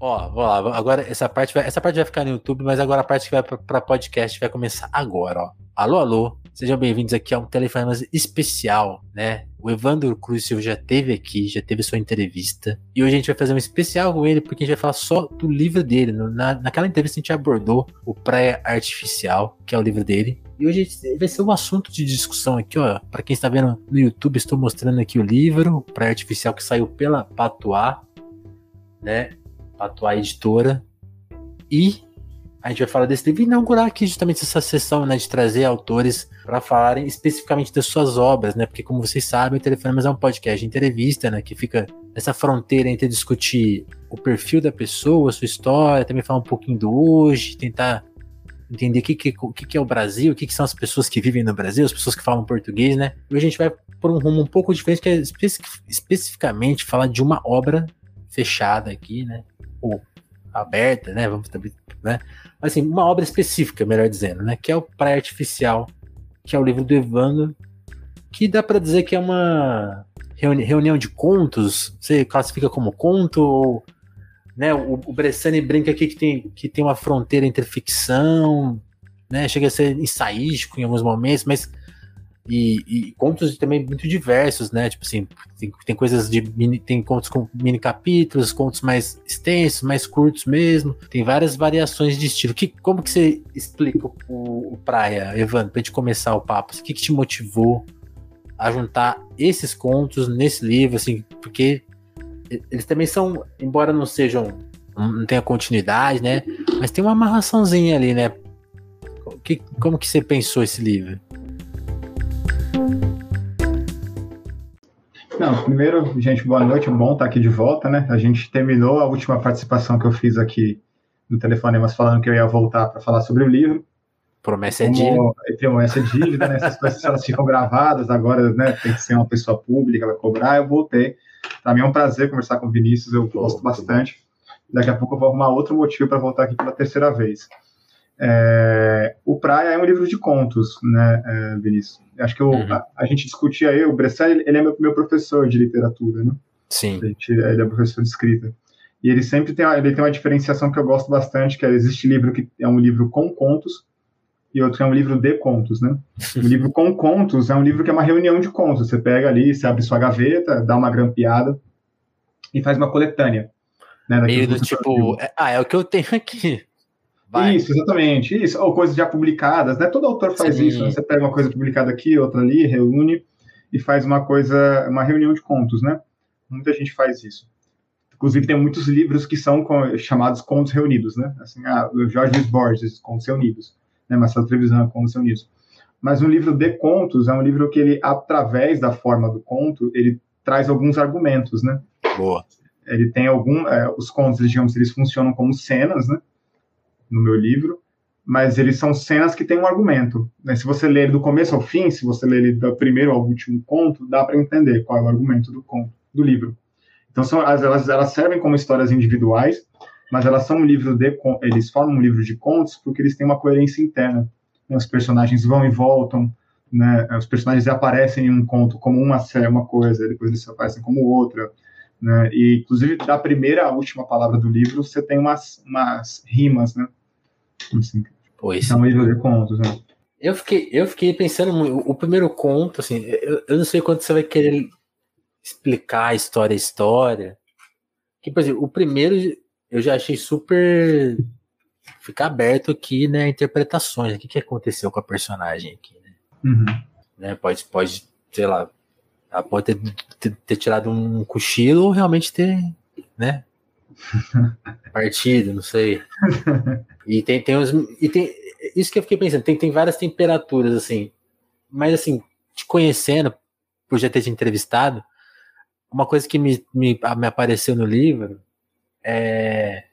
Ó, vou lá. Agora essa parte vai, essa parte vai ficar no YouTube, mas agora a parte que vai para podcast vai começar agora, ó. Alô, alô. Sejam bem-vindos aqui a um Telefonemas especial, né? O Evandro Cruz já teve aqui, já teve sua entrevista. E hoje a gente vai fazer um especial com ele, porque a gente vai falar só do livro dele. Na, naquela entrevista a gente abordou o Praia Artificial, que é o livro dele. E hoje vai ser um assunto de discussão aqui, ó. Para quem está vendo no YouTube, estou mostrando aqui o livro, Praia Artificial, que saiu pela Patuá, né? Patuá Editora. E a gente vai falar desse livro e inaugurar aqui justamente essa sessão, né, de trazer autores para falarem especificamente das suas obras, né? Porque como vocês sabem, o Telefonemas é um podcast de entrevista, né, que fica nessa fronteira entre discutir o perfil da pessoa, sua história, também falar um pouquinho do hoje, tentar entender o que, que, que, é o Brasil, o que, que são as pessoas que vivem no Brasil, as pessoas que falam português, né? Hoje a gente vai por um rumo um pouco diferente, que é especificamente falar de uma obra fechada aqui, né? Ou aberta, né? Vamos né? Assim, uma obra específica, melhor dizendo, né? Que é o Praia Artificial, que é o livro do Evandro, que dá para dizer que é uma reuni reunião de contos. Você classifica como conto ou né, o, o Bressani brinca aqui que tem, que tem uma fronteira entre ficção, né, chega a ser ensaístico em alguns momentos, mas e, e, contos também muito diversos, né? Tipo assim, tem, tem coisas de mini, tem contos com mini capítulos, contos mais extensos, mais curtos mesmo. Tem várias variações de estilo. Que, como que você explica o, o Praia, Evandro, pra gente começar o papo? O que, que te motivou a juntar esses contos nesse livro, assim, porque eles também são, embora não sejam, não tenha continuidade, né? Mas tem uma amarraçãozinha ali, né? Que, como que você pensou esse livro? Não, primeiro, gente, boa noite, é bom estar aqui de volta, né? A gente terminou a última participação que eu fiz aqui no Telefonemas falando que eu ia voltar para falar sobre o livro. Promessa é dívida. Promessa é dívida, né? Essas coisas elas ficam gravadas, agora né, tem que ser uma pessoa pública, vai cobrar, eu voltei. Para mim é um prazer conversar com o Vinícius, eu gosto bastante. Daqui a pouco eu vou arrumar outro motivo para voltar aqui pela terceira vez. É, o Praia é um livro de contos, né, é, Vinícius? Acho que eu, uhum. a, a, gente discutia aí, o Bressan, ele é meu, meu, professor de literatura, né? Sim. Gente, ele é professor de escrita. E ele sempre tem, ele tem uma diferenciação que eu gosto bastante, que é, existe livro que é um livro com contos, e outro é um livro de contos, né? O livro com contos é um livro que é uma reunião de contos. Você pega ali, você abre sua gaveta, dá uma grampeada e faz uma coletânea. Né, Meio do tipo, é, ah, é o que eu tenho aqui. Vai. Isso, exatamente. Isso. Ou coisas já publicadas, né? Todo autor faz Sim. isso. Né? Você pega uma coisa publicada aqui, outra ali, reúne e faz uma coisa, uma reunião de contos, né? Muita gente faz isso. Inclusive, tem muitos livros que são chamados contos reunidos, né? Assim, ah, o Jorge Luiz Borges, Contos Reunidos, né? Marcelo Trevisan, Contos Reunidos. Mas um livro de contos é um livro que ele, através da forma do conto, ele traz alguns argumentos, né? Boa. Ele tem algum, é, os contos, digamos, eles funcionam como cenas, né? No meu livro, mas eles são cenas que têm um argumento. Né? Se você ler do começo ao fim, se você ler ele do primeiro ao último conto, dá para entender qual é o argumento do conto, do livro. Então são, elas, elas servem como histórias individuais, mas elas são um livro de eles formam um livro de contos porque eles têm uma coerência interna. Né? Os personagens vão e voltam, né? Os personagens aparecem em um conto como uma uma coisa, depois eles aparecem como outra. Né? E inclusive da primeira à última palavra do livro você tem umas, umas rimas, né? Assim, pois. Livro de contos, né? Eu fiquei, eu fiquei pensando, o, o primeiro conto, assim, eu, eu, não sei quanto você vai querer explicar a história a história. Que, por exemplo, o primeiro eu já achei super. ficar aberto aqui, né? Interpretações. O que, que aconteceu com a personagem aqui, né? Uhum. né pode, pode, sei lá, ela pode ter, ter, ter tirado um cochilo ou realmente ter, né? partido, não sei. E tem, tem uns. E tem. Isso que eu fiquei pensando, tem, tem várias temperaturas, assim. Mas assim, te conhecendo, por já ter te entrevistado, uma coisa que me, me, me apareceu no livro é.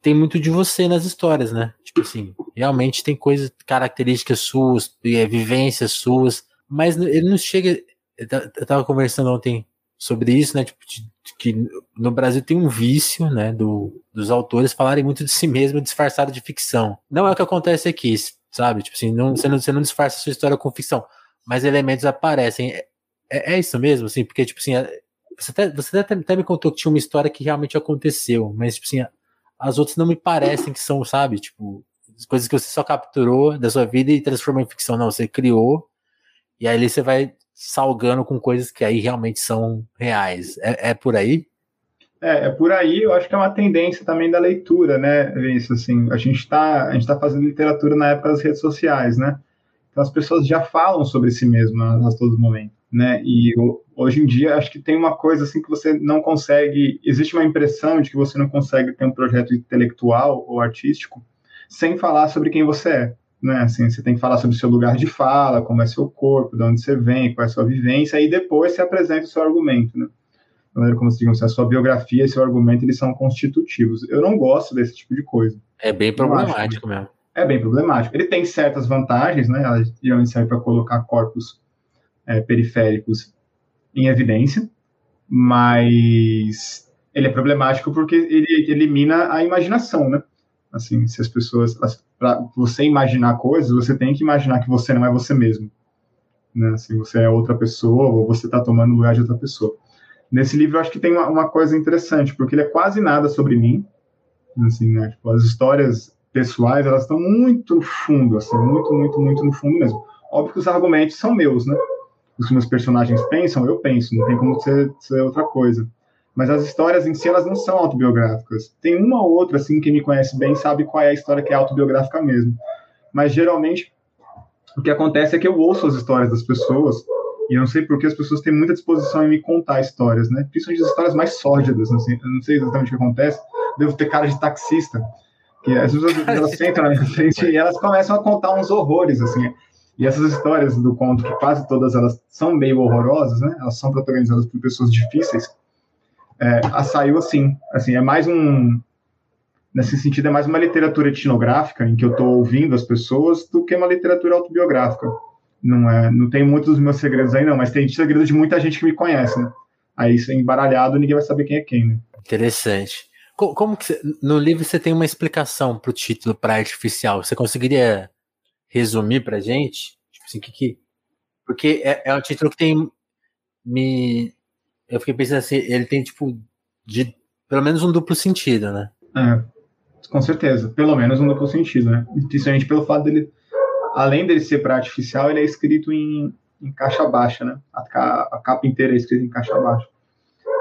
Tem muito de você nas histórias, né? Tipo assim, realmente tem coisas, características suas, é, vivências suas, mas ele não chega. Eu tava conversando ontem sobre isso, né? Tipo, de, que no Brasil tem um vício, né? Do, dos autores falarem muito de si mesmo disfarçado de ficção. Não é o que acontece aqui, sabe? Tipo assim, não, você, não, você não disfarça sua história com ficção, mas elementos aparecem. É, é, é isso mesmo, assim, porque, tipo assim, Você até, você até, até me contou que tinha uma história que realmente aconteceu, mas, tipo assim, as outras não me parecem que são, sabe? Tipo, coisas que você só capturou da sua vida e transformou em ficção. Não, você criou, e aí você vai salgando com coisas que aí realmente são reais. É, é por aí? É, é por aí, eu acho que é uma tendência também da leitura, né? Isso, assim, a gente está tá fazendo literatura na época das redes sociais, né? Então as pessoas já falam sobre si mesmas a todo momento, né? E hoje em dia acho que tem uma coisa assim que você não consegue, existe uma impressão de que você não consegue ter um projeto intelectual ou artístico sem falar sobre quem você é, né? Assim, você tem que falar sobre o seu lugar de fala, como é seu corpo, de onde você vem, qual é a sua vivência, e depois você apresenta o seu argumento, né? A maneira como digamos, a sua biografia e seu argumento eles são constitutivos. Eu não gosto desse tipo de coisa. É bem problemático mesmo é bem problemático. Ele tem certas vantagens, né? Ela geralmente serve para colocar corpos é, periféricos em evidência, mas ele é problemático porque ele elimina a imaginação, né? Assim, se as pessoas, para você imaginar coisas, você tem que imaginar que você não é você mesmo, né? Assim, você é outra pessoa ou você está tomando lugar de outra pessoa. Nesse livro, eu acho que tem uma, uma, coisa interessante, porque ele é quase nada sobre mim, assim, né? Tipo, as histórias pessoais, elas estão muito no fundo, assim, muito, muito, muito no fundo mesmo. Óbvio que os argumentos são meus, né? Os meus personagens pensam, eu penso, não tem como ser, ser outra coisa. Mas as histórias em si, elas não são autobiográficas. Tem uma ou outra, assim, quem me conhece bem sabe qual é a história que é autobiográfica mesmo. Mas, geralmente, o que acontece é que eu ouço as histórias das pessoas e eu não sei porque as pessoas têm muita disposição em me contar histórias, né? Principalmente as histórias mais sórdidas, assim. Eu não sei exatamente o que acontece. Devo ter cara de taxista que as pessoas elas sentam na minha frente e elas começam a contar uns horrores, assim. E essas histórias do conto, que quase todas elas são meio horrorosas, né? Elas são protagonizadas por pessoas difíceis. É, a saiu assim, assim, é mais um nesse sentido é mais uma literatura etnográfica em que eu estou ouvindo as pessoas do que uma literatura autobiográfica. Não é, não tem muitos dos meus segredos aí não, mas tem segredos de muita gente que me conhece, né? Aí é embaralhado, ninguém vai saber quem é quem, né? Interessante. Como que você, no livro você tem uma explicação para o título para artificial? Você conseguiria resumir para gente? Tipo assim, que, que porque é, é um título que tem me eu fiquei pensando assim, ele tem tipo de pelo menos um duplo sentido, né? É, com certeza, pelo menos um duplo sentido, né? Principalmente pelo fato dele, além dele ser para artificial, ele é escrito em, em caixa baixa, né? A, a capa inteira é escrita em caixa baixa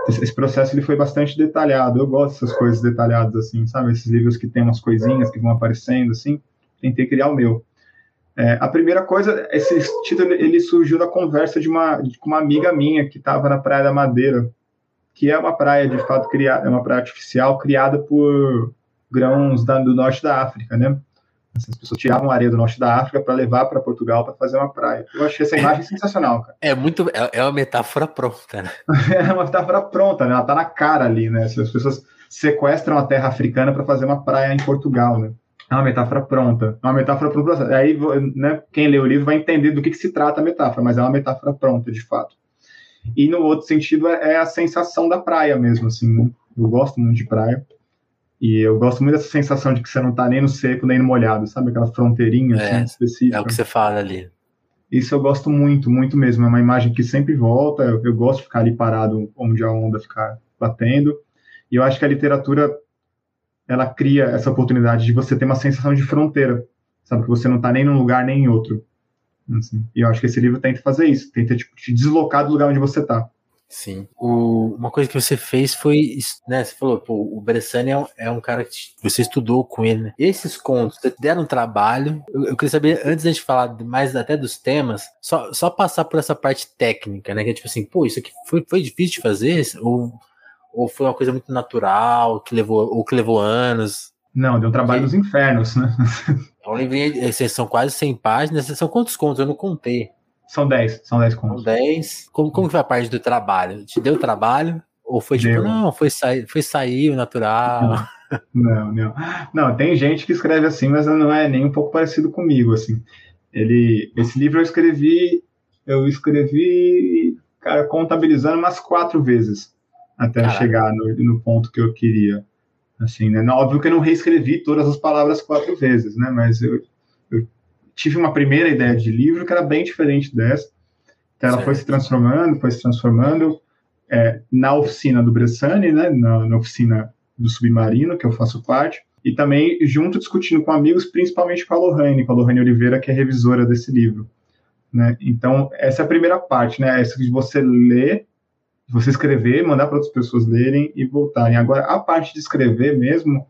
esse processo ele foi bastante detalhado. Eu gosto dessas coisas detalhadas assim, sabe? Esses livros que tem umas coisinhas que vão aparecendo assim. Tentei criar o meu. É, a primeira coisa, esse título ele surgiu da conversa de uma, de uma amiga minha que estava na Praia da Madeira, que é uma praia de fato criada, é uma praia artificial criada por grãos da, do norte da África, né? Assim, as pessoas tiravam areia do norte da África para levar para Portugal para fazer uma praia. Eu achei essa imagem sensacional, cara. É muito, é, é uma metáfora pronta, né? é uma metáfora pronta, né? Ela tá na cara ali, né? As pessoas sequestram a terra africana para fazer uma praia em Portugal, né? É uma metáfora pronta. É uma metáfora para o processo. Aí, né, quem lê o livro vai entender do que, que se trata a metáfora, mas é uma metáfora pronta, de fato. E no outro sentido é, é a sensação da praia mesmo, assim. Eu gosto muito de praia. E eu gosto muito dessa sensação de que você não tá nem no seco, nem no molhado, sabe? Aquela fronteirinha é, assim, específica. É o que você fala ali. Isso eu gosto muito, muito mesmo. É uma imagem que sempre volta. Eu, eu gosto de ficar ali parado onde a onda ficar batendo. E eu acho que a literatura ela cria essa oportunidade de você ter uma sensação de fronteira, sabe? Que você não tá nem num lugar nem em outro. Assim. E eu acho que esse livro tenta fazer isso, tenta tipo, te deslocar do lugar onde você tá. Sim. O, uma coisa que você fez foi, né? Você falou, pô, o Bressani é um, é um cara que você estudou com ele, né? Esses contos deram um trabalho. Eu, eu, queria saber, antes da gente falar mais até dos temas, só, só passar por essa parte técnica, né? Que é tipo assim, pô, isso aqui foi, foi difícil de fazer? Ou, ou foi uma coisa muito natural, que levou, ou que levou anos? Não, deu trabalho dos infernos, né? É um livrinho, são quase 100 páginas, são quantos contos? Eu não contei. São 10, são 10 contos. São 10. Como, como foi a parte do trabalho? Te deu trabalho? Ou foi tipo, deu. não, foi sair, foi sair o natural? Não, não. Não, tem gente que escreve assim, mas não é nem um pouco parecido comigo, assim. Ele, esse livro eu escrevi, eu escrevi, cara, contabilizando umas quatro vezes até Caraca. chegar no, no ponto que eu queria. Assim, né? Óbvio que eu não reescrevi todas as palavras quatro vezes, né? Mas eu, eu tive uma primeira ideia de livro que era bem diferente dessa. Então ela certo. foi se transformando, foi se transformando. é, na oficina do Bressani, né, na, na, oficina do Submarino, que eu faço parte, e também junto discutindo com amigos, principalmente com a Lohane, com a Lohane Oliveira, que é revisora desse livro. Né? Então, essa é a primeira parte, né? Essa de você ler, você escrever, mandar para outras pessoas lerem e voltarem. Agora, a parte de escrever mesmo,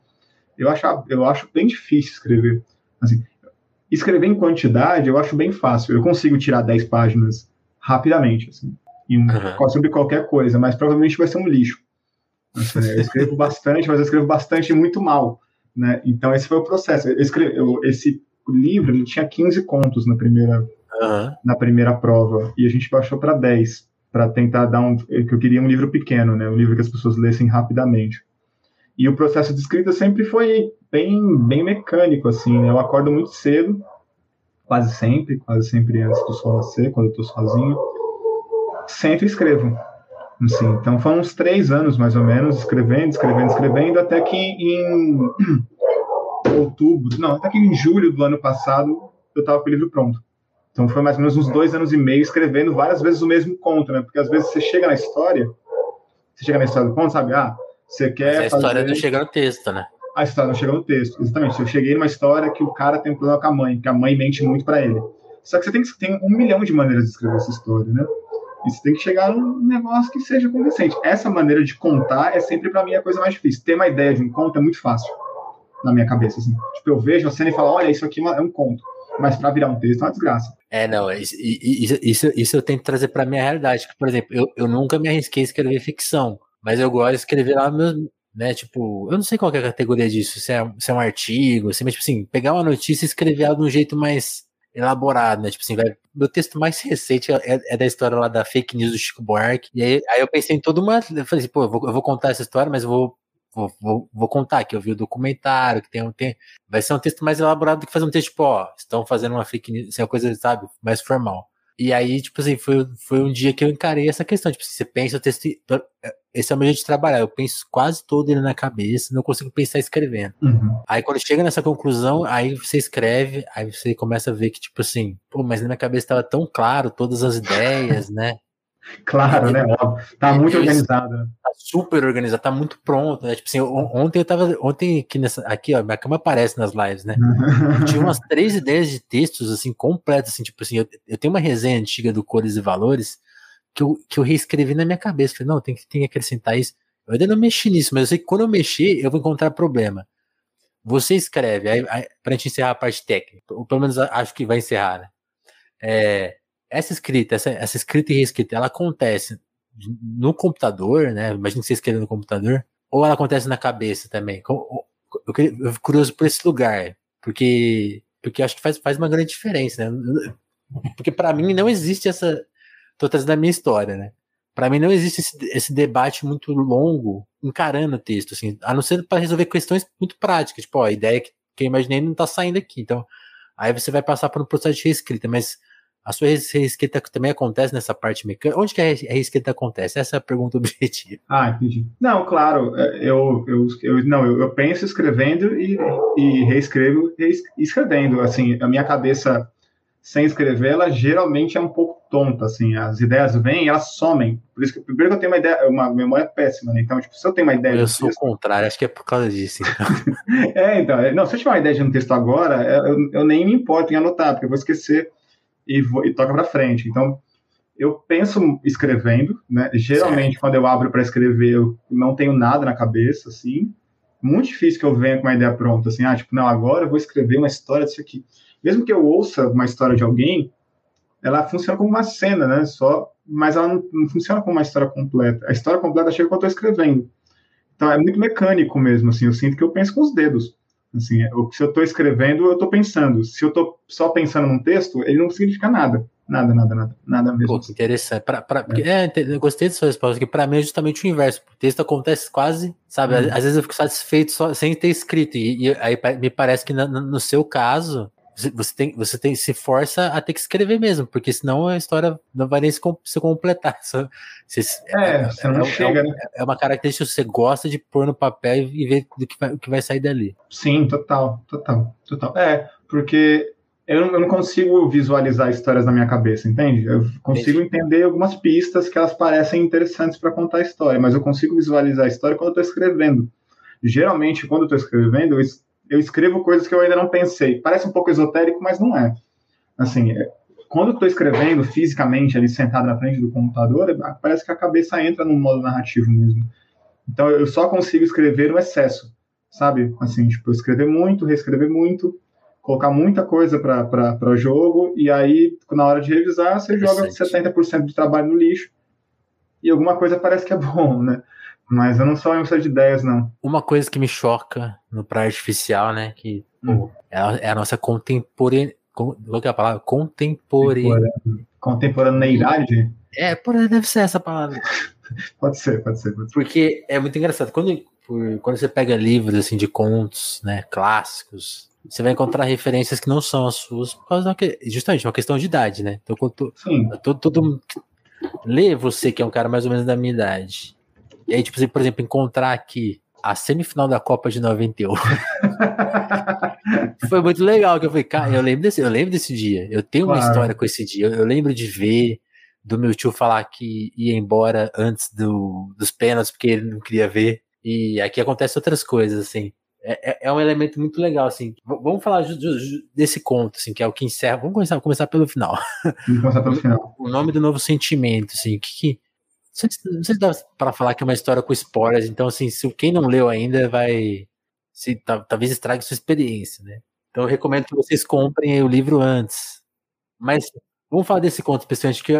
eu acho, eu acho bem difícil escrever. Assim, escrever em quantidade, eu acho bem fácil. Eu consigo tirar 10 páginas rapidamente, assim, uhum. sobre qualquer coisa, mas provavelmente vai ser um lixo. Assim, né? Eu escrevo bastante, mas eu escrevo bastante e muito mal. Né? Então, esse foi o processo. Eu escrevi, eu, esse livro ele tinha 15 contos na primeira, uhum. na primeira prova, e a gente baixou para 10, para tentar dar um. que Eu queria um livro pequeno, né? um livro que as pessoas lessem rapidamente. E o processo de escrita sempre foi bem, bem mecânico, assim, né? Eu acordo muito cedo, quase sempre, quase sempre antes do sol nascer, quando eu estou sozinho. Sempre escrevo. Assim, então foram uns três anos, mais ou menos, escrevendo, escrevendo, escrevendo, até que em outubro, não, até que em julho do ano passado eu estava com o livro pronto. Então foi mais ou menos uns dois anos e meio escrevendo várias vezes o mesmo conto, né? Porque às vezes você chega na história, você chega na história do conto, sabe? Ah, você quer. Mas a história fazer... não chega no texto, né? A história não chega no texto, exatamente. Eu cheguei numa história que o cara tem um problema com a mãe, que a mãe mente muito para ele. Só que você tem, tem um milhão de maneiras de escrever essa história, né? E você tem que chegar num negócio que seja convincente. Essa maneira de contar é sempre para mim a coisa mais difícil. Ter uma ideia de um conto é muito fácil na minha cabeça. Assim. Tipo, eu vejo a cena e falo, olha, isso aqui é um é conto. Mas para virar um texto é uma desgraça. É, não, isso, isso, isso eu tento trazer para minha realidade. Por exemplo, eu, eu nunca me arrisquei a escrever ficção. Mas eu gosto de escrever lá meus, né? Tipo, eu não sei qual é a categoria disso, se é, se é um artigo, se, mas, tipo assim, pegar uma notícia e escrever ela de um jeito mais elaborado, né? Tipo assim, vai, meu texto mais recente é, é, da história lá da fake news do Chico Buarque. E aí, aí eu pensei em toda uma. Eu falei assim, pô, eu vou, eu vou contar essa história, mas vou Vou, vou, vou, contar que eu vi o documentário, que tem um tem, vai ser um texto mais elaborado do que fazer um texto tipo, ó, estão fazendo uma fake news, assim, uma coisa, sabe, mais formal. E aí, tipo assim, foi, foi um dia que eu encarei essa questão. Tipo, você pensa o texto. Esse é o meu jeito de trabalhar. Eu penso quase todo ele na cabeça, não consigo pensar escrevendo. Uhum. Aí quando chega nessa conclusão, aí você escreve, aí você começa a ver que, tipo assim, pô, mas na minha cabeça estava tão claro todas as ideias, né? Claro, né? Tá muito organizado. Tá super organizado, tá muito pronto, né? Tipo assim, ontem eu tava. Ontem aqui nessa. Aqui, ó, minha cama aparece nas lives, né? Eu tinha umas três ideias de textos, assim, completas, assim, tipo assim, eu, eu tenho uma resenha antiga do Cores e Valores que eu, que eu reescrevi na minha cabeça. Falei, não, tem que, tem que acrescentar isso. Eu ainda não mexi nisso, mas eu sei que quando eu mexer, eu vou encontrar problema. Você escreve, aí, aí, pra gente encerrar a parte técnica, ou pelo menos acho que vai encerrar, né? É, essa escrita, essa, essa escrita e reescrita, ela acontece no computador, né? Imagina que você escreve no computador, ou ela acontece na cabeça também. Eu fico curioso por esse lugar, porque porque acho que faz, faz uma grande diferença, né? Porque para mim não existe essa. Tô trazendo a minha história, né? Para mim não existe esse, esse, debate muito longo encarando o texto, assim, a não ser para resolver questões muito práticas, tipo, ó, a ideia que, que eu imaginei não tá saindo aqui. Então, aí você vai passar por um processo de reescrita, mas a sua reescrita também acontece nessa parte mecânica? Onde que a reescrita acontece? Essa é a pergunta objetiva. Ah, entendi. Não, claro, é, eu, eu, eu não, eu, penso escrevendo e, e reescrevo escrevendo. Assim, a minha cabeça sem escrever, ela geralmente é um pouco tonta, assim, as ideias vêm e elas somem. Por isso que primeiro que eu tenho uma ideia, uma memória péssima, né? Então, tipo, se eu tenho uma ideia. Eu sou texto, o contrário, acho que é por causa disso. Então. é, então, é, não, se eu tiver uma ideia de um texto agora, eu, eu nem me importo em anotar, porque eu vou esquecer e, vou, e toca para frente. Então, eu penso escrevendo, né? Geralmente, certo. quando eu abro para escrever, eu não tenho nada na cabeça, assim. Muito difícil que eu venha com uma ideia pronta, assim, ah, tipo, não, agora eu vou escrever uma história disso aqui. Mesmo que eu ouça uma história de alguém, ela funciona como uma cena, né? Só, mas ela não, não funciona como uma história completa. A história completa chega quando eu estou escrevendo. Então é muito mecânico mesmo, assim. Eu sinto que eu penso com os dedos. Assim, se eu estou escrevendo, eu estou pensando. Se eu estou só pensando num texto, ele não significa nada. Nada, nada, nada. Nada mesmo. Pô, que interessante. Pra, pra, é. é. eu gostei da sua resposta, porque para mim é justamente o inverso. O texto acontece quase, sabe? Hum. Às vezes eu fico satisfeito só, sem ter escrito. E, e aí me parece que no, no seu caso, você tem, você tem, se força a ter que escrever mesmo, porque senão a história não vai nem se, se completar. Só, você, é, é, você não é, chega, é, né? É uma característica que você gosta de pôr no papel e ver do que vai, o que vai sair dali. Sim, total, total, total. É, porque eu não, eu não, consigo visualizar histórias na minha cabeça, entende? Eu consigo Entendi. entender algumas pistas que elas parecem interessantes para contar a história, mas eu consigo visualizar a história quando eu estou escrevendo. Geralmente, quando eu estou escrevendo, eu, eu escrevo coisas que eu ainda não pensei. Parece um pouco esotérico, mas não é. Assim, é, quando eu estou escrevendo fisicamente ali sentado na frente do computador, parece que a cabeça entra no modo narrativo mesmo. Então eu só consigo escrever no excesso, sabe? Assim, tipo, escrever muito, reescrever muito, colocar muita coisa para jogo, e aí, na hora de revisar, você joga 70% do trabalho no lixo, e alguma coisa parece que é bom, né? Mas eu não sou um de ideias, não. Uma coisa que me choca no Praia Artificial, né? Que hum. pô, é, a, é, a, nossa contemporânea. Qual é a palavra? Contemporânea. Contemporaneidade? É, deve ser essa palavra. pode ser, pode ser, pode ser. Porque é muito engraçado. Quando, por, quando você pega livros assim de contos, né, clássicos, você vai encontrar referências que não são as suas, por causa da, justamente uma questão de idade, né? Então, quando todo, todo lê você que é um cara mais ou menos da minha idade. E aí, tipo, você, por exemplo, encontrar aqui a semifinal da Copa de 98. Foi muito legal que eu falei, cara, eu lembro desse, eu lembro desse dia. Eu tenho claro. uma história com esse dia. Eu, eu, lembro de ver do meu tio falar que ia embora antes do, dos pênaltis porque ele não queria ver. E aqui acontece outras coisas assim. É, é, é um elemento muito legal, assim. Vamos falar desse conto, assim, que é o que encerra. Vamos começar, começar pelo final. Vamos começar pelo final. o nome do novo sentimento, assim, que, que não sei se dá para falar que é uma história com spoilers, então assim, se quem não leu ainda vai se talvez estrague sua experiência, né? Então eu recomendo que vocês comprem o livro antes. Mas vamos falar desse conto, pessoal, que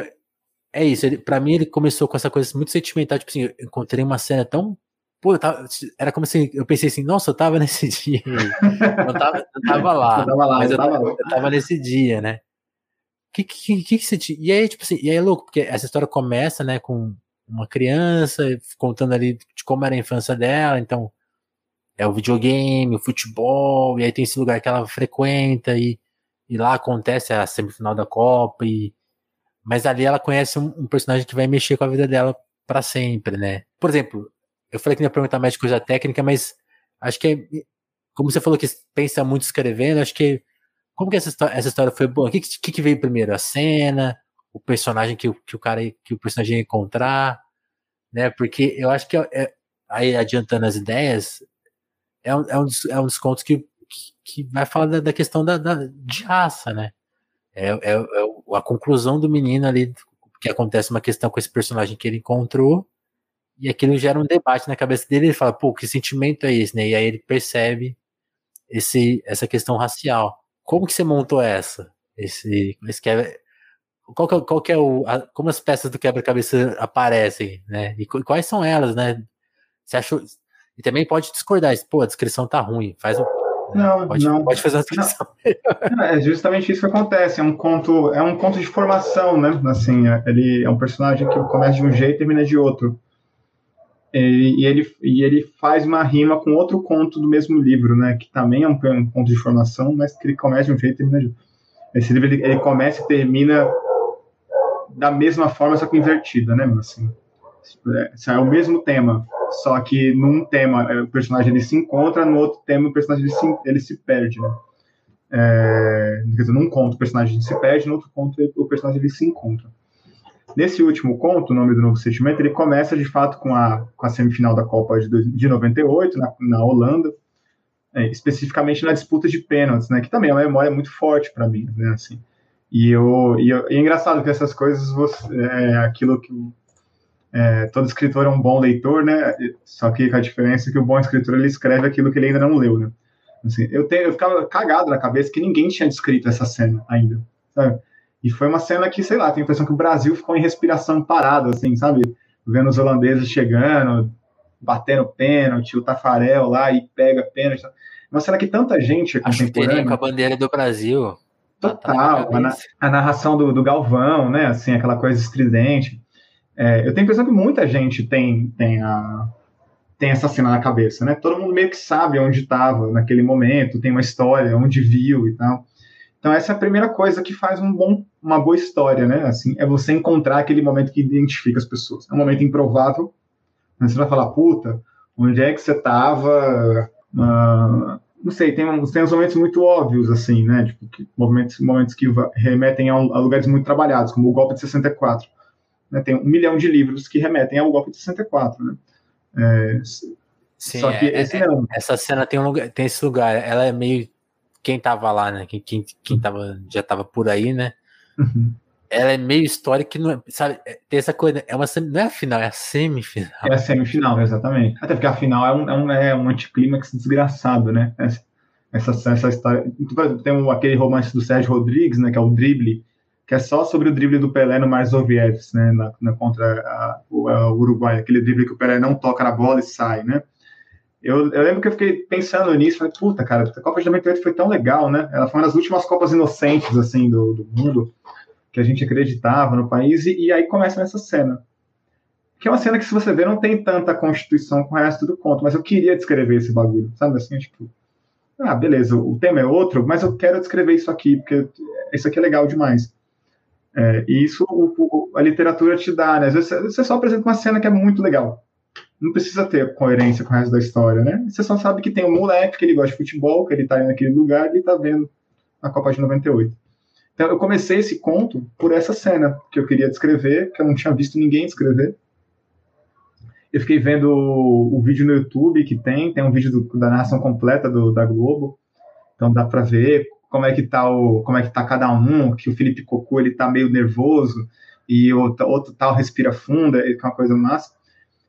é isso, para mim ele começou com essa coisa muito sentimental, tipo assim, eu encontrei uma cena tão Pô, tava, era como assim, eu pensei assim, nossa, eu tava nesse dia. Eu tava, eu tava lá. Eu tava lá, mas eu tava, eu tava nesse dia, né? Que, que, que, que você? E aí, tipo assim, e aí é louco, porque essa história começa, né, com uma criança contando ali de como era a infância dela, então é o videogame, o futebol, e aí tem esse lugar que ela frequenta, e, e lá acontece a semifinal da Copa, e, mas ali ela conhece um, um personagem que vai mexer com a vida dela para sempre, né? Por exemplo, eu falei que não ia perguntar mais de coisa técnica, mas acho que é, como você falou que pensa muito escrevendo, acho que como que essa história, essa história foi boa? O que, que, que veio primeiro? A cena? O personagem que, que o cara que o personagem ia encontrar? Né? Porque eu acho que é, é aí adiantando as ideias, é um, é um, dos, é um contos que, que, que vai falar da, da questão da, da, de raça, né? É, é, é a conclusão do menino ali, que acontece uma questão com esse personagem que ele encontrou, e aquilo gera um debate na cabeça dele, ele fala, pô, que sentimento é esse, né? E aí ele percebe esse, essa questão racial. Como que você montou essa? Esse, esse quebra, qual que, é, qual que é o, a, como as peças do quebra-cabeça aparecem, né? E quais são elas, né? Você achou, e também pode discordar, pô, a descrição tá ruim, faz um, não, pode, não. Pode fazer uma descrição. é justamente isso que acontece. É um conto, é um conto de formação, né? Assim, é, ele é um personagem que começa de um jeito e termina de outro. E, e, ele, e ele faz uma rima com outro conto do mesmo livro, né? Que também é um, um conto de formação, mas que ele começa de um jeito e termina de outro. Esse livro ele, ele começa e termina da mesma forma, só que invertida, né? Assim, é, é o mesmo tema, só que num tema é, o personagem ele se encontra, no outro tema o personagem ele se, ele se perde, né? É, quer dizer, num conto o personagem se perde, no outro conto o personagem ele se encontra. Nesse último conto, o nome do novo sentimento, ele começa de fato com a, com a semifinal da Copa de, de 98, na, na Holanda, é, especificamente na disputa de pênaltis, né? Que também é uma memória muito forte para mim, né? Assim, e, eu, e, eu, e é engraçado que essas coisas, você, é aquilo que é, todo escritor é um bom leitor, né? Só que a diferença é que o bom escritor ele escreve aquilo que ele ainda não leu, né? Assim, eu, te, eu ficava cagado na cabeça que ninguém tinha descrito essa cena ainda, sabe? E foi uma cena que, sei lá, tenho a impressão que o Brasil ficou em respiração parada, assim, sabe? Vendo os holandeses chegando, batendo pênalti, o Tafarel lá e pega pênalti. Uma cena que tanta gente é contemporânea... com a bandeira do Brasil. Total, a, a, narração do, do, Galvão, né? Assim, aquela coisa estridente. É, eu tenho a impressão que muita gente tem, tem, a, tem essa cena na cabeça, né? Todo mundo meio que sabe onde estava naquele momento, tem uma história, onde viu e tal. Então essa é a primeira coisa que faz um bom, uma boa história, né? Assim, é você encontrar aquele momento que identifica as pessoas. É um momento improvável. Né? Você vai falar, puta, onde é que você estava? Uh, não sei, tem, uns, tem uns momentos muito óbvios, assim, né? Tipo, que, momentos, momentos que remetem a, a, lugares muito trabalhados, como o golpe de 64. Né? Tem um milhão de livros que remetem ao golpe de 64, né? É, Sim, só que é, esse é. Essa cena tem, um lugar, tem esse lugar, ela é meio. Quem tava lá, né? Quem, quem, quem tava, já tava por aí, né? Uhum. Ela é meio histórica, não é, sabe? É, tem essa coisa, é uma, não é a final, é a semifinal. É a semifinal, exatamente. Até porque a final é um, é um, é um anticlímax desgraçado, né? Essa, essa, essa história. Tem aquele romance do Sérgio Rodrigues, né? Que é o Drible, que é só sobre o drible do Pelé no Marzoviev, né? Na, na contra a, o, a, o Uruguai, aquele drible que o Pelé não toca na bola e sai, né? Eu, eu, lembro que eu fiquei pensando nisso, falei, puta, cara, a Copa de 98 foi tão legal, né? Ela foi uma das últimas Copas inocentes, assim, do, do mundo, que a gente acreditava no país, e, e, aí começa nessa cena. Que é uma cena que, se você ver, não tem tanta constituição com o resto do conto, mas eu queria descrever esse bagulho, sabe? Assim, tipo, ah, beleza, o tema é outro, mas eu quero descrever isso aqui, porque isso aqui é legal demais. É, e isso o, o, a literatura te dá, né? Às vezes você só apresenta uma cena que é muito legal não precisa ter coerência com o resto da história, né? Você só sabe que tem um moleque que ele gosta de futebol, que ele tá naquele lugar e ele tá vendo a Copa de 98. Então eu comecei esse conto por essa cena que eu queria descrever, que eu não tinha visto ninguém descrever. Eu fiquei vendo o, o vídeo no YouTube que tem, tem um vídeo do, da narração completa do, da Globo, então dá para ver como é que tá o, como é que tá cada um, que o Felipe Cocô ele tá meio nervoso e outro, outro tal respira fundo, é uma coisa massa.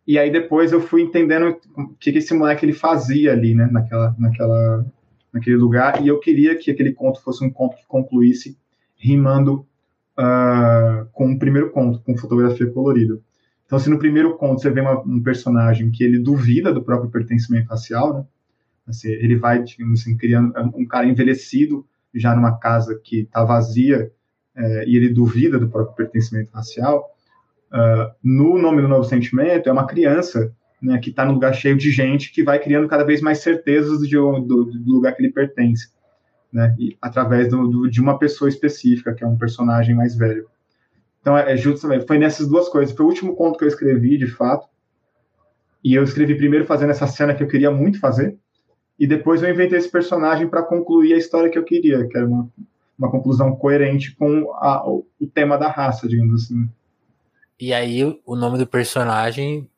E aí depois eu fui entendendo o que, esse moleque ele fazia ali, né, naquela, naquela, naquele lugar. E eu queria que aquele conto fosse um conto que concluísse rimando uh, com o primeiro conto, com fotografia colorida. Então, se no primeiro conto você vê uma, um personagem que ele duvida do próprio pertencimento racial, né? Assim, ele vai, digamos assim, criando um cara envelhecido já numa casa que está vazia é, e ele duvida do próprio pertencimento racial. Uh, no Nome do Novo Sentimento, é uma criança né, que está num lugar cheio de gente que vai criando cada vez mais certezas de, do, do lugar que ele pertence, né, e, através do, do, de uma pessoa específica, que é um personagem mais velho. Então, é, é justamente, foi nessas duas coisas. Foi o último conto que eu escrevi, de fato, e eu escrevi primeiro fazendo essa cena que eu queria muito fazer, e depois eu inventei esse personagem para concluir a história que eu queria, que era uma, uma conclusão coerente com a, o, tema da raça, digamos assim. E aí o nome do personagem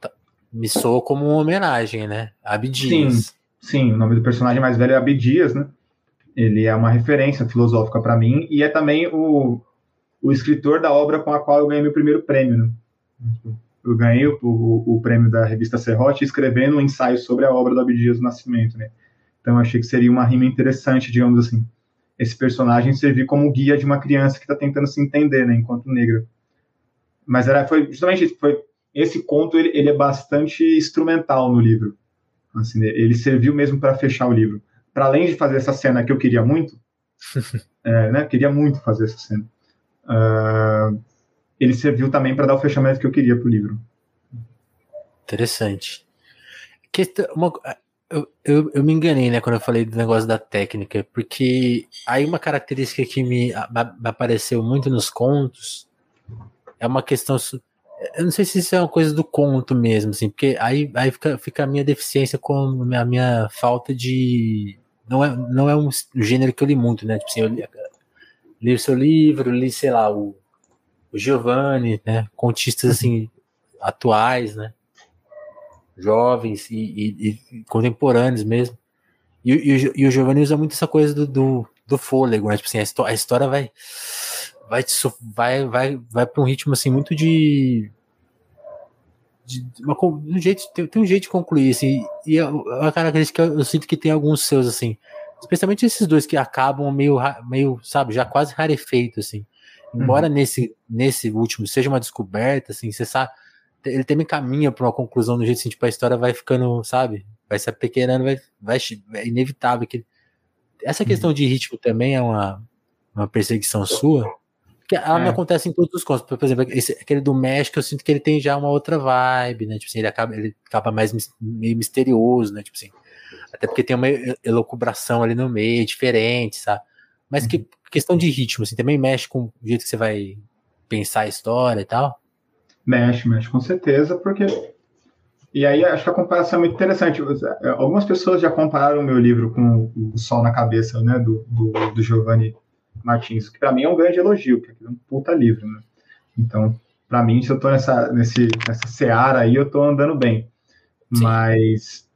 tá, me soa como uma homenagem, né? Abdias. Sim, sim, o nome do personagem mais velho é Abdias, né? Ele é uma referência filosófica para mim e é também o, o escritor da obra com a qual eu ganhei meu primeiro prêmio, né? Eu ganhei o, o, o prêmio da revista Serrote escrevendo um ensaio sobre a obra do Abdias do Nascimento, né? Então achei que seria uma rima interessante, digamos assim, esse personagem servir como guia de uma criança que está tentando se entender, né, enquanto negra. Mas era, foi justamente isso. Foi, esse conto ele, ele é bastante instrumental no livro. Assim, ele serviu mesmo para fechar o livro. Para além de fazer essa cena que eu queria muito, é, né, queria muito fazer essa cena. Uh, ele serviu também para dar o fechamento que eu queria para o livro. Interessante. Que, uma, eu, eu, eu, me enganei, né, quando eu falei do negócio da técnica, porque aí uma característica que me, me apareceu muito nos contos é uma questão. Eu não sei se isso é uma coisa do conto mesmo, assim, porque aí, aí fica, fica a minha deficiência com a minha falta de. Não é, não é um gênero que eu li muito, né? Tipo assim, eu li, li o seu livro, li, sei lá, o, o Giovanni, né? Contistas assim, atuais, né? Jovens e, e, e contemporâneos mesmo. E, e, o Giovanni usa muito essa coisa do, do, do fôlego, né? Tipo assim, a, a história vai vai vai vai vai para um ritmo assim muito de, de uma, um jeito tem, tem, um jeito de concluir assim e a, a característica eu, eu sinto que tem alguns seus assim especialmente esses dois que acabam meio meio sabe já quase rarefeito assim embora uhum. nesse nesse último seja uma descoberta assim você sabe ele também caminha para uma conclusão do jeito assim tipo a história vai ficando sabe vai se apequenando vai vai é inevitável que essa questão uhum. de ritmo também é uma uma perseguição sua ela é. não acontece em todos os contos. Por exemplo, esse, aquele do México, eu sinto que ele tem já uma outra vibe, né? Tipo assim, ele acaba, ele acaba mais meio misterioso, né? Tipo assim, até porque tem uma elucubração ali no meio, diferente, sabe? Mas uhum. que questão de ritmo, assim, também mexe com o jeito que você vai pensar a história e tal? Mexe, mexe, com certeza, porque E aí acho que a comparação é muito interessante. É, algumas pessoas já compararam o meu livro com O Sol na Cabeça, né, do, do, do Giovanni Martins, que para mim é um grande elogio, porque é um puta livro, né? Então, para mim, se eu tô nessa, nesse, nessa seara aí, eu tô andando bem. Sim. Mas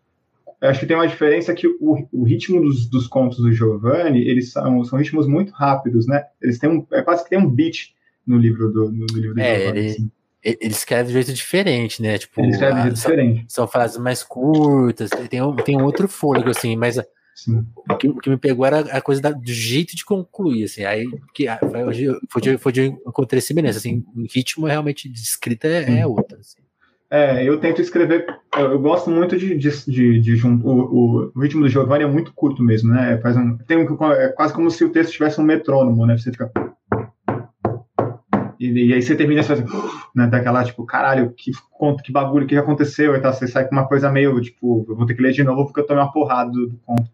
acho que tem uma diferença que o, o ritmo dos, dos, contos do Giovanni, eles são, são ritmos muito rápidos, né? Eles têm um, é quase que tem um beat no livro do, no, livro do é, Giovanni. Ele, assim. ele escreve de jeito diferente, né? Tipo, ele escreve de jeito são, diferente. São frases mais curtas, tem, tem um outro fôlego, assim, mas o que, o que, me pegou era a coisa da, do jeito de concluir, assim, aí que foi, de, foi de encontrei semelhança, assim, o ritmo realmente de escrita é, é outro. Assim. É, eu tento escrever, eu, gosto muito de, de, de, de o, o, o, ritmo do Giovanni é muito curto mesmo, né? Faz um, tem um, é quase como se o texto tivesse um metrônomo, né? Você fica e, e, aí você termina assim, né, daquela, tipo, caralho, que, que bagulho, que aconteceu? E tal, você sai com uma coisa meio, tipo, eu vou ter que ler de novo porque eu tomei uma porrada do, do conto.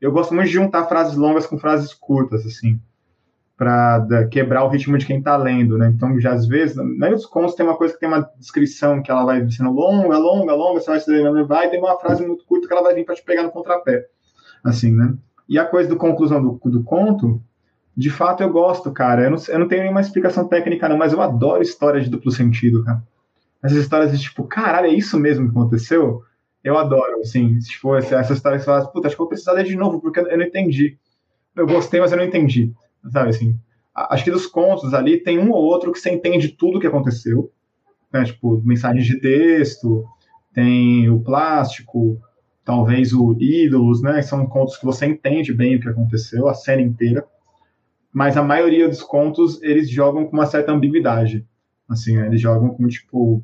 Eu gosto muito de juntar frases longas com frases curtas, assim, para quebrar o ritmo de quem está lendo, né? Então, já às vezes, na maioria dos contos tem uma coisa que tem uma descrição que ela vai sendo longa, longa, longa, você vai se vai, e tem uma frase muito curta que ela vai vir para te pegar no contrapé, assim, né? E a coisa do conclusão do, do conto, de fato eu gosto, cara. Eu não, eu não tenho nenhuma explicação técnica, não, mas eu adoro histórias de duplo sentido, cara. Essas histórias de tipo, caralho, é isso mesmo que aconteceu? Eu adoro, assim, se for essa história que você fala, puta, acho que eu vou precisar ler de novo, porque eu não entendi. Eu gostei, mas eu não entendi. Sabe assim? Acho que dos contos ali tem um ou outro que você entende tudo o que aconteceu. Né? Tipo, mensagens de texto, tem o plástico, talvez o ídolos, né? São contos que você entende bem o que aconteceu, a cena inteira. Mas a maioria dos contos eles jogam com uma certa ambiguidade. Assim, né? eles jogam com tipo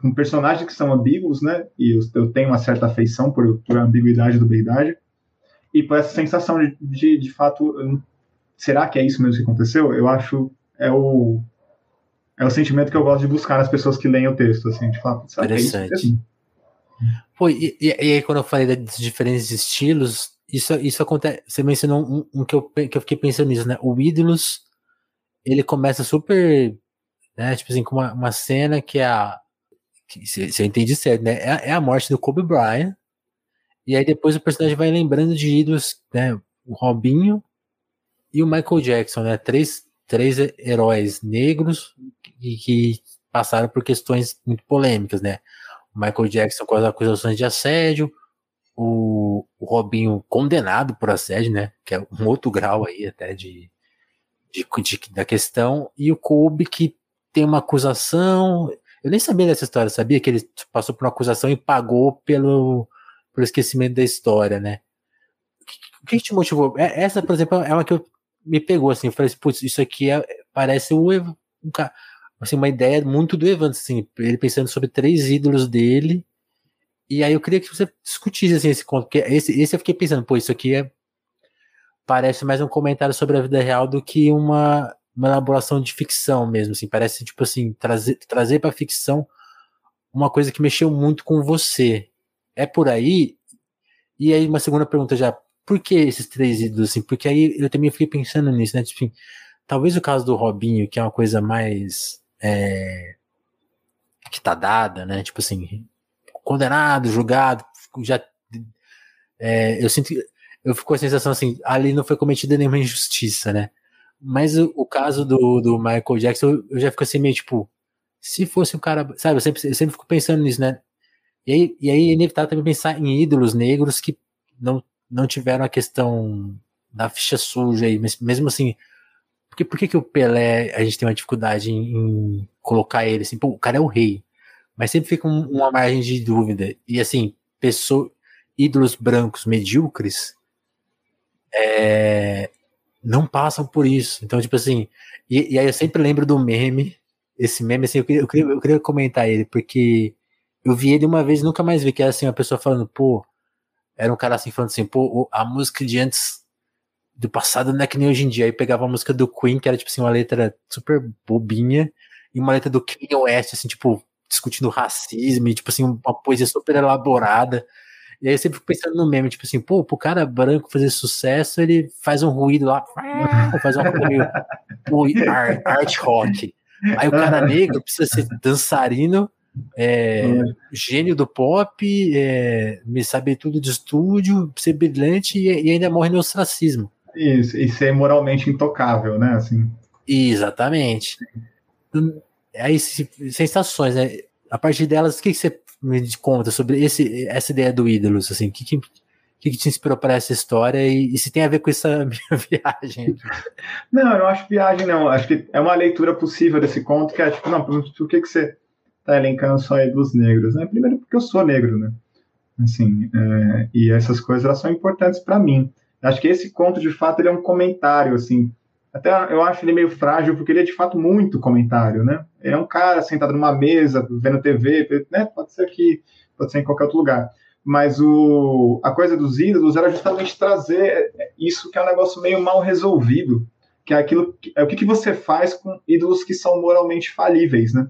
com personagens que são ambíguos, né? E eu, eu tenho uma certa afeição por, por ambiguidade e dubidade. E por essa sensação de, de, de fato, será que é isso mesmo que aconteceu? Eu acho é o é o sentimento que eu gosto de buscar nas pessoas que leem o texto, assim, de fato, sabe? Interessante. É isso Pô, e, e, aí quando eu falei dos diferentes estilos, isso, isso acontece. Você mencionou um, um, que, eu, que eu fiquei pensando nisso, né? O Ídolos, ele começa super, né? Tipo assim, com uma, uma cena que é a, se, se eu entendi certo, né? É, é, a morte do Kobe Bryant. E aí depois o personagem vai lembrando de ídolos, né? O Robinho e o Michael Jackson, né? Três, três heróis negros que, que passaram por questões muito polêmicas, né? O Michael Jackson com as acusações de assédio, o, o Robinho condenado por assédio, né? Que é um outro grau aí até de, de, de da questão, e o Kobe que tem uma acusação, eu nem sabia dessa história, sabia que ele passou por uma acusação e pagou pelo, pelo esquecimento da história, né? O que, que te motivou? É, essa, por exemplo, é uma que eu, me pegou, assim, eu falei assim, putz, isso aqui é, parece um, um, assim, uma ideia muito do Evans, assim, ele pensando sobre três ídolos dele, e aí eu queria que você discutisse, assim, esse conto, porque esse, esse eu fiquei pensando, pô, isso aqui é, parece mais um comentário sobre a vida real do que uma uma elaboração de ficção mesmo, assim, parece tipo assim, trazer, trazer para ficção uma coisa que mexeu muito com você. É por aí? E aí uma segunda pergunta já, por que esses três ídolos assim? Porque aí eu também fiquei pensando nisso, né? Tipo, talvez o caso do Robinho, que é uma coisa mais é, que tá dada, né? Tipo assim, condenado, julgado, já é, eu sinto eu fico com a sensação assim, ali não foi cometida nenhuma injustiça, né? Mas o, o caso do, do Michael Jackson, eu já fico assim meio tipo, se fosse um cara, sabe, eu sempre, eu sempre fico pensando nisso, né? E aí, e aí é inevitável também pensar em ídolos negros que não, não tiveram a questão da ficha suja aí, mas mesmo assim, porque, por que, que o Pelé, a gente tem uma dificuldade em, em, colocar ele assim, pô, o cara é o rei, mas sempre fica um, uma margem de dúvida, e assim, pessoa, ídolos brancos medíocres, é, não passam por isso. Então, tipo assim, e, e, aí eu sempre lembro do meme, esse meme, assim, eu queria, eu queria, eu queria comentar ele, porque eu vi ele uma vez e nunca mais vi, que era assim, uma pessoa falando, pô, era um cara assim falando assim, pô, a música de antes do passado não é que nem hoje em dia. Aí pegava a música do Queen, que era tipo assim, uma letra super bobinha, e uma letra do Kanye West, assim, tipo, discutindo racismo, e tipo assim, uma poesia super elaborada. E aí eu sempre fico pensando no meme, tipo assim, pô, pro cara branco fazer sucesso, ele faz um ruído lá, faz uma coisa meio art rock. Aí o cara negro precisa ser dançarino, é, é. gênio do pop, é, me sabe tudo de estúdio, ser brilhante e, e, ainda morre no ostracismo. Isso, e ser moralmente intocável, né? Assim. Exatamente. Aí, sensações, né? A partir delas, o que, que você me conta sobre esse, essa ideia do ídolos? Assim, o que, que, que, te inspirou para essa história e, e, se tem a ver com essa minha viagem? Não, eu não acho viagem, não. Acho que é uma leitura possível desse conto que é tipo, não, por que, que você tá elencando só ídolos negros? Né? Primeiro, porque eu sou negro, né? Assim, é, e essas coisas são importantes para mim. Acho que esse conto, de fato, ele é um comentário, assim. Até eu acho ele meio frágil, porque ele é de fato muito comentário, né? Ele é um cara sentado numa mesa, vendo TV, né? Pode ser aqui, pode ser em qualquer outro lugar mas o, a coisa dos ídolos era justamente trazer isso que é um negócio meio mal resolvido, que é aquilo é o que, que você faz com ídolos que são moralmente falíveis, né?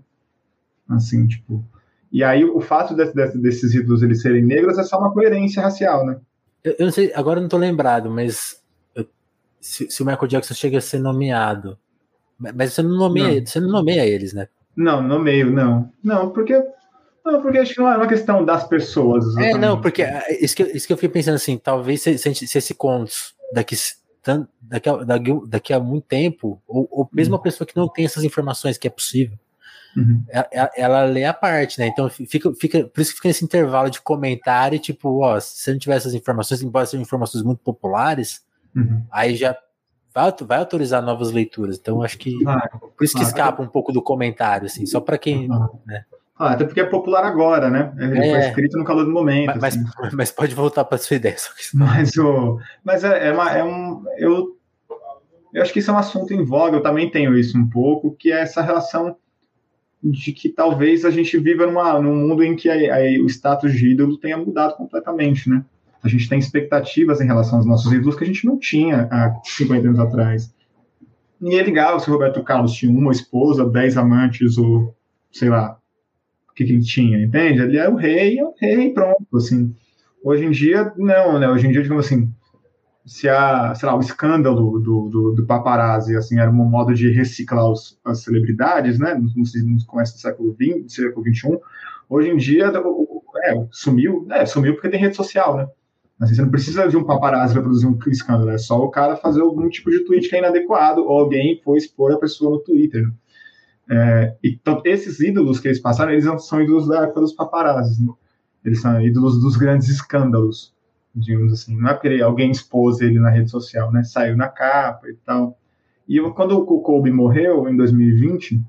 Assim, tipo. E aí o fato de, de, desses ídolos eles serem negros é só uma coerência racial, né? Eu, eu não sei, agora eu não tô lembrado, mas se, se, o Michael Jackson chega a ser nomeado, mas você não nomeia, não. você não nomeia eles, né? Não, nomeio, não. Não, porque não, porque acho que não é uma questão das pessoas. Exatamente. É, não, porque é, isso que, isso que eu fiquei pensando assim, talvez se, se, se esse conto daqui, daqui, a, daqui, a muito tempo, ou, ou mesmo uhum. uma pessoa que não tem essas informações, que é possível, uhum. ela, ela, ela, lê a parte, né? Então fica, fica, por isso que fica esse intervalo de comentário, tipo, ó, se não tiver essas informações, embora sejam informações muito populares, uhum. aí já vai, vai autorizar novas leituras. Então acho que por isso que escapa um pouco do comentário, assim, só para quem. Né? Ah, até porque é popular agora, né? É, foi escrito no calor do momento. Mas, assim. mas pode voltar para sua ideia. Mas, o, mas é, é, uma, é um. Eu, eu acho que isso é um assunto em voga, eu também tenho isso um pouco, que é essa relação de que talvez a gente viva numa, num mundo em que a, a, o status de ídolo tenha mudado completamente, né? A gente tem expectativas em relação aos nossos ídolos que a gente não tinha há 50 anos atrás. Ninguém ligava se o Roberto Carlos tinha uma esposa, dez amantes, ou sei lá, o que, que ele tinha, entende? Ele é o rei, é o rei, pronto, assim. Hoje em dia, não, né? Hoje em dia, digamos assim, se a, sei lá, o escândalo do, do, do paparazzi, assim, era um modo de reciclar os, as celebridades, né, no, no começo do século XX, século XXI, hoje em dia, é, sumiu, é, sumiu porque tem rede social, né, assim, você não precisa de um paparazzi para produzir um escândalo, é só o cara fazer algum tipo de tweet que é inadequado, ou alguém foi expor a pessoa no Twitter? É, então, esses ídolos que eles passaram, eles são ídolos da época dos paparazzis, né? Eles são ídolos dos grandes escândalos, digamos assim. Não é porque alguém expôs ele na rede social, né? Saiu na capa e tal. E eu, quando o Kobe morreu, em 2020,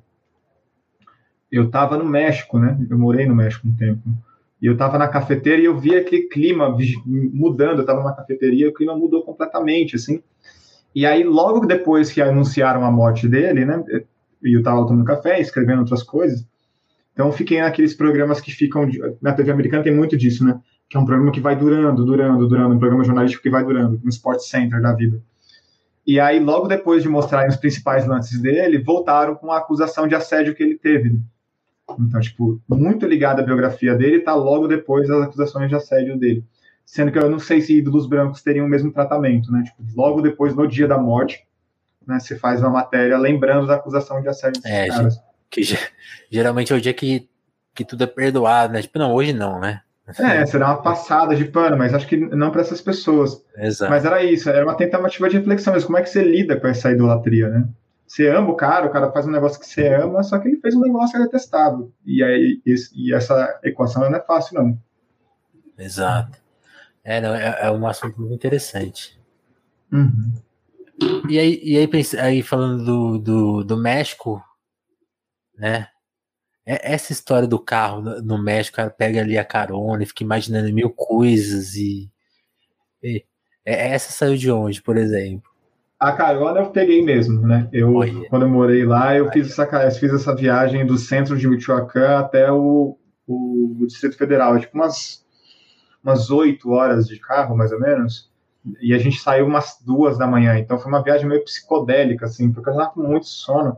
eu estava no México, né? Eu morei no México um tempo. E eu estava na cafeteira e eu vi aquele clima mudando. Eu estava numa cafeteria e o clima mudou completamente, assim. E aí, logo depois que anunciaram a morte dele, né? e eu estava tomando café, escrevendo outras coisas. Então fiquei naqueles programas que ficam na TV americana tem muito disso, né? Que é um programa que vai durando, durando, durando, um programa jornalístico que vai durando, um Sports Center da vida. E aí logo depois de mostrarem os principais lances dele, voltaram com a acusação de assédio que ele teve. Então, tipo, muito ligado à biografia dele, tá logo depois das acusações de assédio dele. Sendo que eu não sei se ídolos brancos teriam o mesmo tratamento, né? Tipo, logo depois, no dia da morte, né, se faz uma matéria lembrando da acusação de assédio é, caras. Que geralmente é o dia que, que tudo é perdoado, né? Tipo, não, hoje não, né? É, será uma passada de pano, mas acho que não para essas pessoas. Exato. Mas era isso, era uma tentativa de reflexão, mas como é que você lida com essa idolatria, né? Você ama o cara, o cara faz um negócio que você ama, só que ele fez um negócio que detestável. E, aí, e essa equação não é fácil, não. Exato. É, não, é, é um assunto muito interessante. Uhum. E aí, e aí, aí falando do, do, do México, né? É, essa história do carro no México, cara pega ali a carona e fica imaginando mil coisas e, e é, essa saiu de onde, por exemplo? A carona eu peguei mesmo, né? Eu quando eu morei lá, eu fiz essa, fiz essa viagem do centro de Michoacán até o, o, o Distrito Federal, tipo umas umas oito horas de carro, mais ou menos e a gente saiu umas duas da manhã, então foi uma viagem meio psicodélica, assim, porque eu tava com muito sono.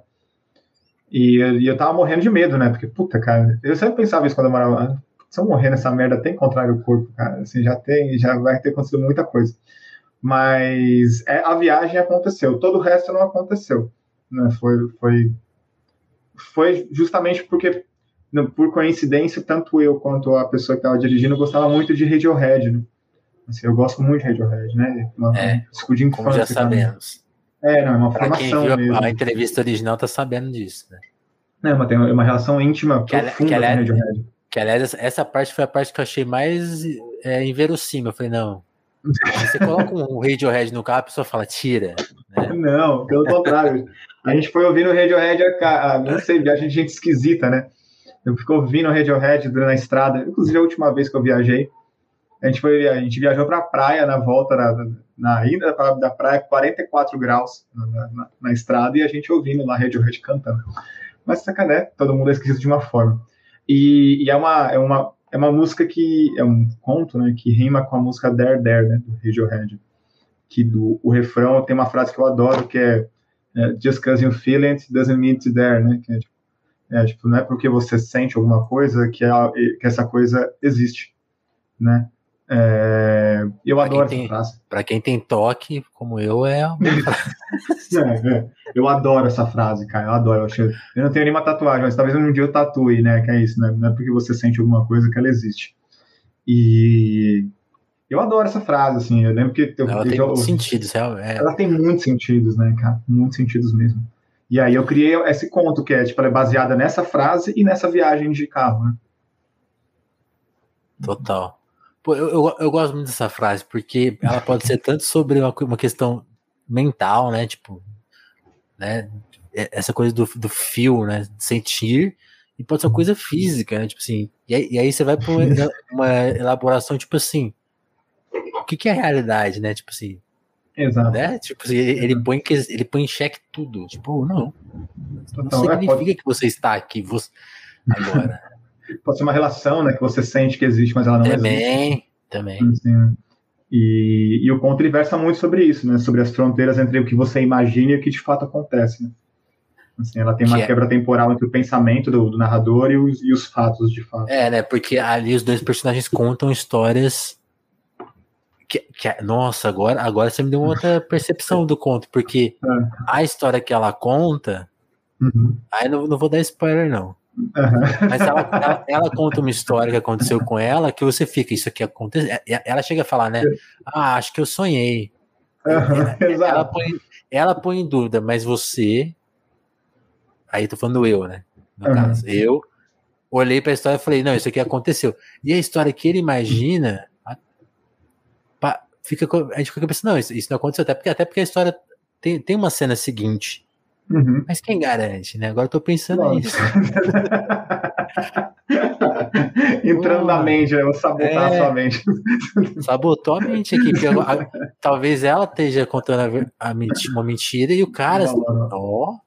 E, e, eu tava morrendo de medo, né? Porque, puta, cara, eu sempre pensava isso quando eu morava lá. Se eu morrer nessa merda, tem contrário o corpo, cara. Assim, já tem, já vai ter acontecido muita coisa. Mas é, a viagem aconteceu, todo o resto não aconteceu. Né? Foi, foi, foi justamente porque por coincidência, tanto eu quanto a pessoa que estava dirigindo gostava muito de Radiohead, né? Assim, eu gosto muito de Radiohead, né? Uma, é, como já sabemos. Também. É, não, é uma pra formação quem viu mesmo. A entrevista original tá sabendo disso, né? É, mas tem uma relação íntima que, profunda que, aliás, com Radiohead. Que, aliás, essa parte foi a parte que eu achei mais é, inverossímil. Eu falei, não, você coloca um Radiohead no carro, a pessoa fala, tira. Né? Não, pelo contrário. A gente foi ouvindo Radiohead, a, a, não sei, viagem de gente esquisita, né? Eu fico ouvindo Radiohead na estrada, inclusive a última vez que eu viajei, a gente, foi, a gente viajou para a praia na volta, na, na ida da praia, 44 graus na, na, na, estrada, e a gente ouvindo lá Radiohead cantando. Mas sacané, todo mundo é esquisito de uma forma. E, e, é, uma, é, uma, é uma música que, é um conto, né, que rima com a música There There, né, do Radiohead. Que do, o refrão tem uma frase que eu adoro, que é, é Just cause you feel it doesn't mean it's there, né, que é tipo, é, tipo, não é porque você sente alguma coisa que, a, que essa coisa existe, né? É, eu pra adoro essa frase. Para quem tem toque, como eu, é, é, é, Eu adoro essa frase, cara. Eu adoro. Eu, acho, eu não tenho nenhuma tatuagem, mas talvez um dia eu tatue, né? Que é isso, né? Não é porque você sente alguma coisa que ela existe. E eu adoro essa frase, assim. Eu lembro que. Eu, ela eu, tem muitos sentidos, é. Ela tem muitos sentidos, né, cara? Muitos sentidos mesmo. E aí eu criei esse conto que é, tipo, é baseada nessa frase e nessa viagem de carro, né? Total. Pô, eu, eu, eu, gosto muito dessa frase, porque ela pode ser tanto sobre uma, uma questão mental, né? Tipo, né? Essa coisa do, do fio, né? Sentir, e pode ser uma coisa física, né? Tipo assim, e aí, e aí você vai para uma, uma, elaboração, tipo assim, o que, que é a realidade, né? Tipo assim, Exato. Né? Tipo, assim, ele, põe, ele põe em xeque tudo. Tipo, não. Não então, significa é, pode... que você está aqui você... agora. Pode ser uma relação, né? Que você sente que existe, mas ela não também, existe. Também, também. Né? E, e o conto ele versa muito sobre isso, né? Sobre as fronteiras entre o que você imagina e o que de fato acontece, né? Assim, ela tem uma que é quebra temporal entre o pensamento do, do narrador e os, e os fatos de fato. É, né? Porque ali os dois personagens contam histórias que, que, nossa, agora, agora você me deu uma outra percepção do conto, porque é. a história que ela conta, uhum. aí não, não vou dar spoiler, não. Uhum. Mas ela, ela, ela, conta uma história que aconteceu com ela, que você fica, isso aqui aconteceu. Ela chega a falar, né? Ah, acho que eu sonhei. Uhum, ela, ela, põe, ela põe em dúvida, mas você. Aí tô falando eu, né? No uhum. caso, eu olhei para a história e falei, não, isso aqui aconteceu. E a história que ele imagina fica, a gente fica pensando, não, isso, isso não aconteceu, até porque, até porque a história tem, tem uma cena seguinte. Uhum. Mas quem garante, né? Agora eu tô pensando Nossa. nisso. Entrando na mente, eu vou sabotar é, a sua mente. Sabotou a mente aqui. A, talvez ela esteja contando a, a mentira, uma mentira e o cara. Não, não, não. Oh.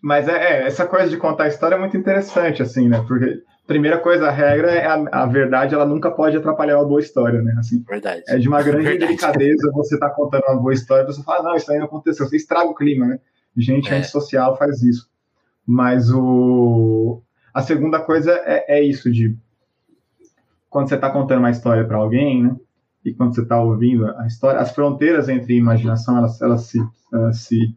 Mas é, é, essa coisa de contar a história é muito interessante, assim, né? Porque primeira coisa, a regra é a, a, verdade, ela nunca pode atrapalhar uma boa história, né? Assim, verdade. É de uma grande verdade. delicadeza você tá contando uma boa história, você fala, não, isso aí não aconteceu, você estraga o clima, né? Gente é. antissocial faz isso. Mas o a segunda coisa é, é isso de quando você está contando uma história para alguém, né? E quando você está ouvindo a história, as fronteiras entre imaginação elas, elas, se, elas, se,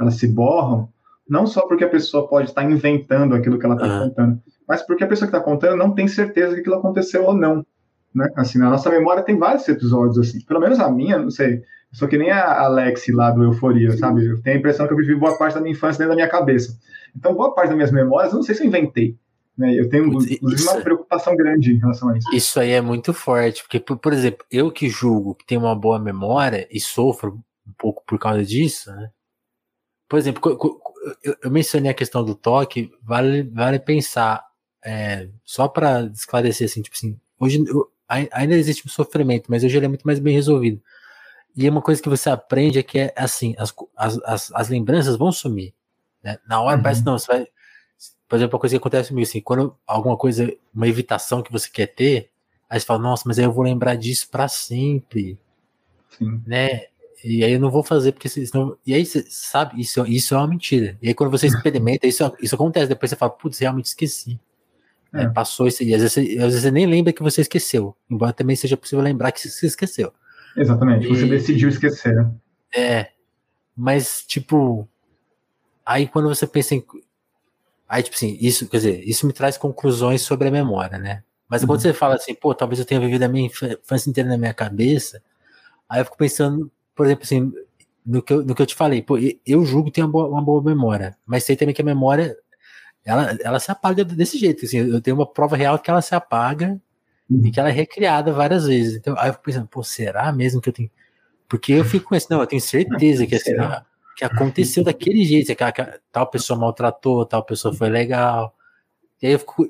elas se borram, não só porque a pessoa pode estar inventando aquilo que ela está uhum. contando, mas porque a pessoa que está contando não tem certeza que aquilo aconteceu ou não. Né? Assim, na nossa memória tem vários episódios assim. Pelo menos a minha, não sei. Sou que nem a Alex lá do Euforia, sabe? Eu tenho a impressão que eu vivi boa parte da minha infância dentro da minha cabeça. Então, boa parte das minhas memórias, eu não sei se eu inventei. Né? Eu tenho, inclusive, uma preocupação grande em relação a isso. Isso aí é muito forte, porque, por, por exemplo, eu que julgo que tenho uma boa memória e sofro um pouco por causa disso, né? Por exemplo, eu, eu mencionei a questão do toque, vale, vale pensar é, só para esclarecer assim, tipo assim, hoje eu, ainda existe um sofrimento, mas hoje ele é muito mais bem resolvido. E uma coisa que você aprende é que é assim, as, as, as lembranças vão sumir. Né? Na hora uhum. parece não, você vai. Por exemplo, uma coisa que acontece comigo, assim, quando alguma coisa, uma evitação que você quer ter, aí você fala, nossa, mas aí eu vou lembrar disso para sempre. Sim. Né? E aí eu não vou fazer, porque senão. E aí você sabe, isso, isso é uma mentira. E aí quando você experimenta, isso, isso acontece. Depois você fala, putz, realmente esqueci. É. É, passou esse dia. Às vezes, às vezes você nem lembra que você esqueceu, embora também seja possível lembrar que você esqueceu. Exatamente, e, você decidiu esquecer. É, mas tipo, aí quando você pensa em. Aí, tipo assim, isso, quer dizer, isso me traz conclusões sobre a memória, né? Mas uhum. quando você fala assim, pô, talvez eu tenha vivido a minha infância inteira na minha cabeça, aí eu fico pensando, por exemplo, assim, no que eu, no que eu te falei, pô, eu julgo que tem uma boa, uma boa memória, mas sei também que a memória, ela, ela se apaga desse jeito, assim, eu tenho uma prova real que ela se apaga uhum. e que ela é recriada várias vezes. Então, aí eu fico pensando, pô, será mesmo que eu tenho. Porque eu fico com isso, não, eu tenho certeza que assim, ah, que aconteceu daquele jeito, que, que tal pessoa maltratou, tal pessoa foi legal. E aí eu fico.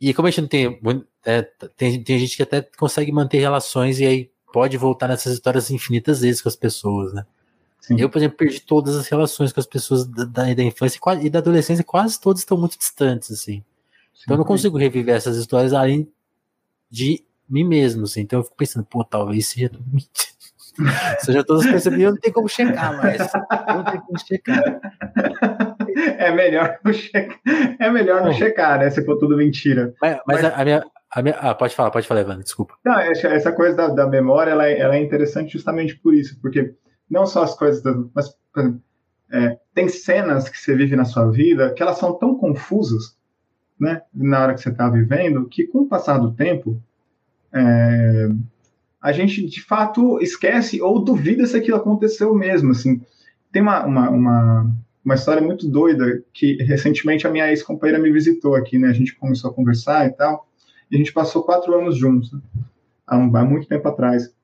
E como a gente não tem, é, tem. Tem gente que até consegue manter relações e aí pode voltar nessas histórias infinitas vezes com as pessoas, né? Sim. Eu, por exemplo, perdi todas as relações com as pessoas da, da, da infância e da adolescência, quase todas estão muito distantes, assim. Sim, então eu não consigo reviver essas histórias além de mim mesmo, assim. Então eu fico pensando, pô, talvez seja tudo mentira. Se eu já todos percebi, não tem como checar mais. Não tem como checar. É melhor não checar. É melhor não, checar, né? Se for tudo mentira. Mas, mas, mas... A, minha, a minha. Ah, pode falar, pode falar, Evandro, desculpa. Não, essa coisa da, da memória ela é, ela é, interessante justamente por isso, porque não só as coisas. Da, mas, é, tem cenas que você vive na sua vida que elas são tão confusas, né? Na hora que você está vivendo, que com o passar do tempo. É, a gente de fato esquece ou duvida se aquilo aconteceu mesmo. Assim, tem uma, uma, uma, uma história muito doida que recentemente a minha ex-companheira me visitou aqui, né? A gente começou a conversar e tal, e a gente passou quatro anos juntos, né? há, um, há muito tempo atrás.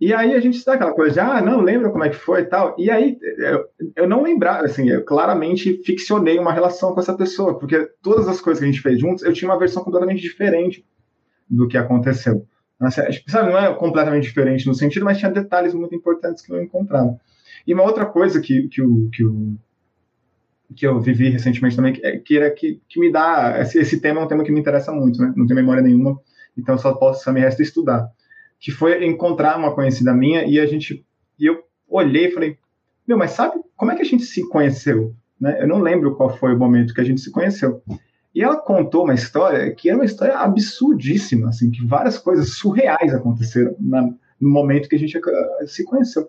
E aí a gente está aquela coisa de, ah, não, lembra como é que foi e tal. E aí eu, eu não lembrava, assim, eu claramente ficcionei uma relação com essa pessoa, porque todas as coisas que a gente fez juntos, eu tinha uma versão completamente diferente do que aconteceu. Sabe, não é completamente diferente no sentido, mas tinha detalhes muito importantes que eu encontrava. E uma outra coisa que, que, o, que, o, que eu vivi recentemente também, que, é, que era que, que me dá. Esse, esse tema é um tema que me interessa muito, né? Não tenho memória nenhuma, então só posso, só me resta estudar. Que foi encontrar uma conhecida minha e a gente. E eu olhei e falei, meu, mas sabe como é que a gente se conheceu? Né? Eu não lembro qual foi o momento que a gente se conheceu. E ela contou uma história que era uma história absurdíssima, assim, que várias coisas surreais aconteceram na, no momento que a gente se conheceu.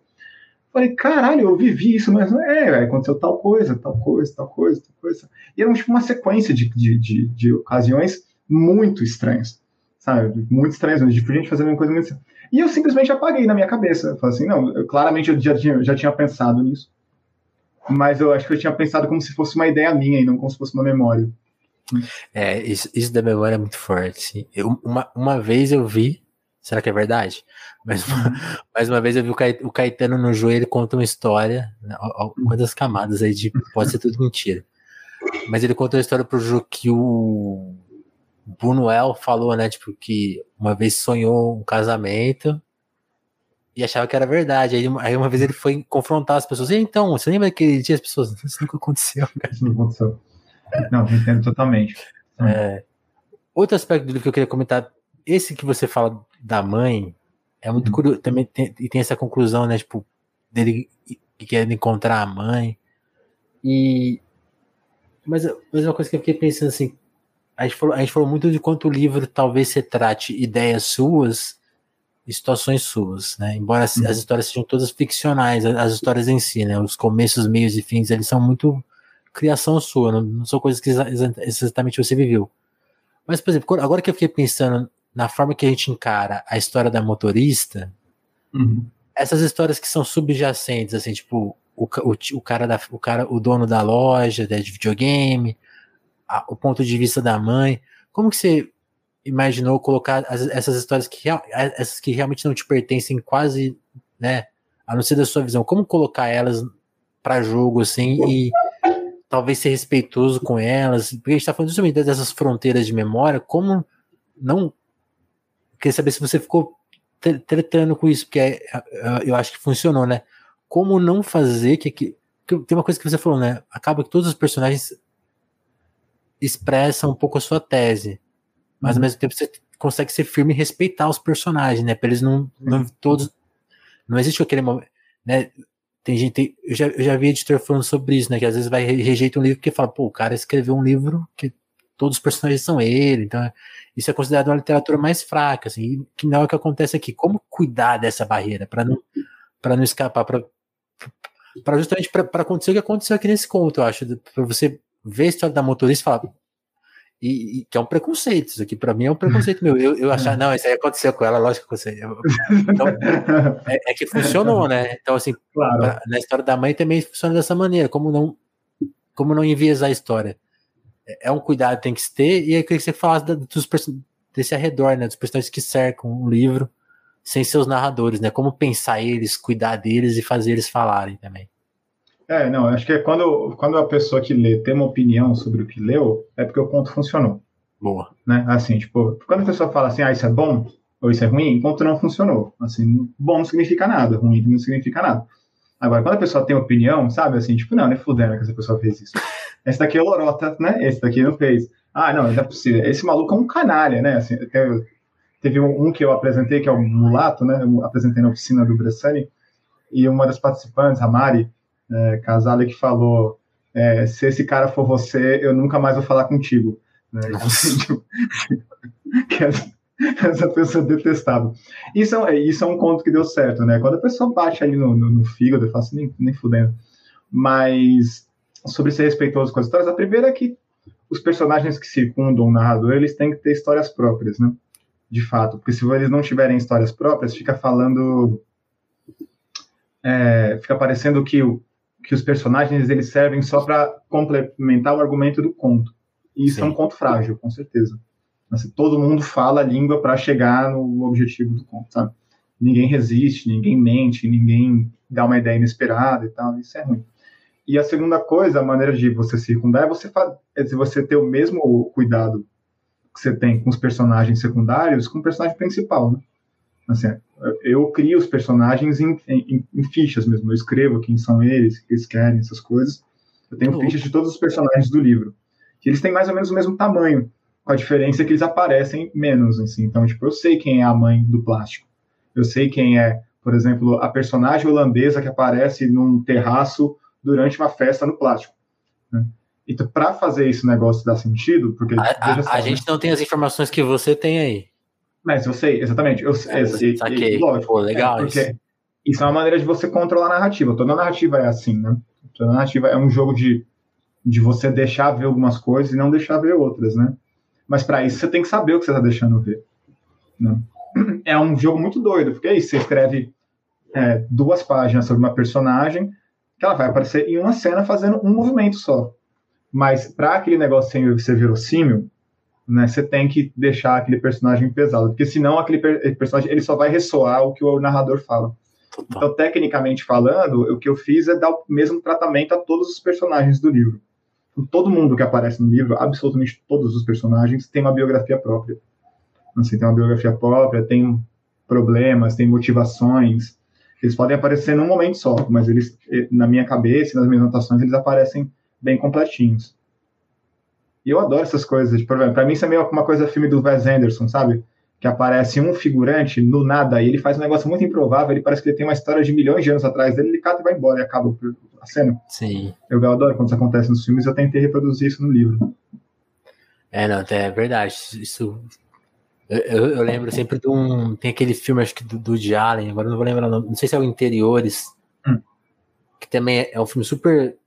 Falei, caralho, eu vivi isso, mas é, aconteceu tal coisa, tal coisa, tal coisa, tal coisa. E era tipo uma sequência de, de, de, de ocasiões muito estranhas, sabe? Muito estranhas, de gente fazendo uma coisa muito estranha. E eu simplesmente apaguei na minha cabeça. Falei assim, não, eu, claramente eu já tinha, já tinha pensado nisso. Mas eu acho que eu tinha pensado como se fosse uma ideia minha e não como se fosse uma memória. É, isso, isso da memória é muito forte. Eu, uma, uma vez eu vi, será que é verdade? Mais uma, mais uma vez eu vi o Caetano no joelho conta uma história, né, quantas camadas aí de pode ser tudo mentira. Mas ele contou a história pro Ju que o Bunuel falou, né, tipo, que uma vez sonhou um casamento e achava que era verdade. Aí, aí uma vez ele foi confrontar as pessoas. E então, você lembra daquele dia as pessoas? Isso nunca aconteceu, cara. Isso não aconteceu. Não, entendo totalmente. É, outro aspecto do livro que eu queria comentar, esse que você fala da mãe, é muito uhum. curioso, também tem, e tem essa conclusão, né, tipo, dele que quer encontrar a mãe, e mas, mas uma coisa que eu fiquei pensando assim, a gente, falou, a gente falou muito de quanto o livro talvez se trate ideias suas e situações suas, né? Embora as, uhum. as histórias sejam todas ficcionais, as, as, histórias em si, né? Os começos, meios e fins, eles são muito criação sua, não, não são coisas que exatamente você viveu. Mas, por exemplo, agora que eu fiquei pensando na forma que a gente encara a história da motorista, uhum. essas histórias que são subjacentes, assim, tipo, o, o, o, cara da, o cara, o dono da loja de videogame, a, o ponto de vista da mãe, como que você imaginou colocar as, essas histórias que, essas que realmente não te pertencem quase, né, a não ser da sua visão, como colocar elas para jogo, assim, e talvez ser respeitoso com elas, porque a gente está falando justamente dessas fronteiras de memória, como não. Queria saber se você ficou tretando com isso, porque é, é, eu acho que funcionou, né? Como não fazer que, que. Tem uma coisa que você falou, né? Acaba que todos os personagens expressam um pouco a sua tese, mas uhum. ao mesmo tempo você consegue ser firme e respeitar os personagens, né? Para eles não, não todos. Não existe aquele momento. Né? Tem gente, eu já, eu já vi editor falando sobre isso, né? Que às vezes vai rejeita um livro porque fala, pô, o cara escreveu um livro que todos os personagens são ele, então isso é considerado uma literatura mais fraca, assim, que não é o que acontece aqui. Como cuidar dessa barreira para não para não escapar, para justamente para acontecer o que aconteceu aqui nesse conto, eu acho, para você ver a história da motorista e falar. E, e, que é um preconceito, isso aqui para mim é um preconceito meu. Eu, eu achar, não, isso aí aconteceu com ela, lógico que aconteceu. Então, é, é, que funcionou, né? Então, assim, claro. pra, na história da mãe também funciona dessa maneira, como não, como não enviesar a história. É, é um cuidado que tem que se ter, e eu queria que você falasse dos, desse arredor, né? Dos personagens que cercam o livro, sem seus narradores, né? Como pensar eles, cuidar deles e fazer eles falarem também. É, não, acho que é quando, quando a pessoa que lê tem uma opinião sobre o que leu, é porque o conto funcionou. Boa. Né? Assim, tipo, quando a pessoa fala assim, ah, isso é bom ou isso é ruim, o conto não funcionou. Assim, bom não significa nada, ruim não significa nada. Agora, quando a pessoa tem opinião, sabe, assim, tipo, não, não é fudendo que essa pessoa fez isso. Esse daqui é lorota, né? Esse daqui não fez. Ah, não, não é possível. Esse maluco é um canalha, né? Assim, teve, teve um, que eu apresentei, que é o Mulato, né? Eu apresentei na oficina do Bressani, e uma das participantes, a Mari, é, Casale que falou: é, se esse cara for você, eu nunca mais vou falar contigo. Né? que essa, essa pessoa detestável. Isso é, isso é um conto que deu certo, né? Quando a pessoa bate ali no, no, no fígado, eu faço nem, nem fudendo. Mas sobre ser respeitoso com as histórias, a primeira é que os personagens que circundam o narrador, eles têm que ter histórias próprias, né? De fato, porque se eles não tiverem histórias próprias, fica falando é, fica parecendo que o, que os personagens eles servem só para complementar o argumento do conto. E isso Sim. é um conto frágil, com certeza. Assim, todo mundo fala a língua para chegar no objetivo do conto, sabe? Ninguém resiste, ninguém mente, ninguém dá uma ideia inesperada e tal. Isso é ruim. E a segunda coisa, a maneira de você circundar é você, é você ter o mesmo cuidado que você tem com os personagens secundários com o personagem principal, né? Assim, eu crio os personagens em, em, em, fichas mesmo. Eu escrevo quem são eles, o que eles querem, essas coisas. Eu tenho uhum. fichas de todos os personagens do livro. Que eles têm mais ou menos o mesmo tamanho, com a diferença que eles aparecem menos. Assim. Então, tipo, eu sei quem é a mãe do plástico. Eu sei quem é, por exemplo, a personagem holandesa que aparece num terraço durante uma festa no plástico. Né? Então, para fazer esse negócio dar sentido, porque a, a, a gente não tem as informações que você tem aí. Mas eu sei, exatamente. Eu, é, sei, saquei. Lógico, Pô, legal é, isso. Isso é uma maneira de você controlar a narrativa. Toda narrativa é assim, né? Toda narrativa é um jogo de, de você deixar ver algumas coisas e não deixar ver outras, né? Mas para isso você tem que saber o que você está deixando ver. Né? É um jogo muito doido, porque aí você escreve é, duas páginas sobre uma personagem que ela vai aparecer em uma cena fazendo um movimento só. Mas para aquele negócio ser verossímil, né, você tem que deixar aquele personagem pesado, porque senão aquele per personagem ele só vai ressoar o que o narrador fala. Total. Então, tecnicamente falando, o que eu fiz é dar o mesmo tratamento a todos os personagens do livro. Então, todo mundo que aparece no livro, absolutamente todos os personagens, tem uma biografia própria. Assim, tem uma biografia própria, tem problemas, tem motivações. Eles podem aparecer num momento só, mas eles, na minha cabeça, nas minhas anotações, eles aparecem bem completinhos. E eu adoro essas coisas. Tipo, pra mim, isso é meio uma coisa filme do Wes Anderson, sabe? Que aparece um figurante no nada e ele faz um negócio muito improvável. Ele parece que ele tem uma história de milhões de anos atrás dele. Ele cata e vai embora e acaba a cena. Sim. Eu, eu adoro quando isso acontece nos filmes. Eu tentei reproduzir isso no livro. É, não, é verdade. Isso. Eu, eu, eu lembro sempre de um. Tem aquele filme, acho que do, do de Allen, agora não vou lembrar, não, não sei se é o Interiores, hum. que também é um filme super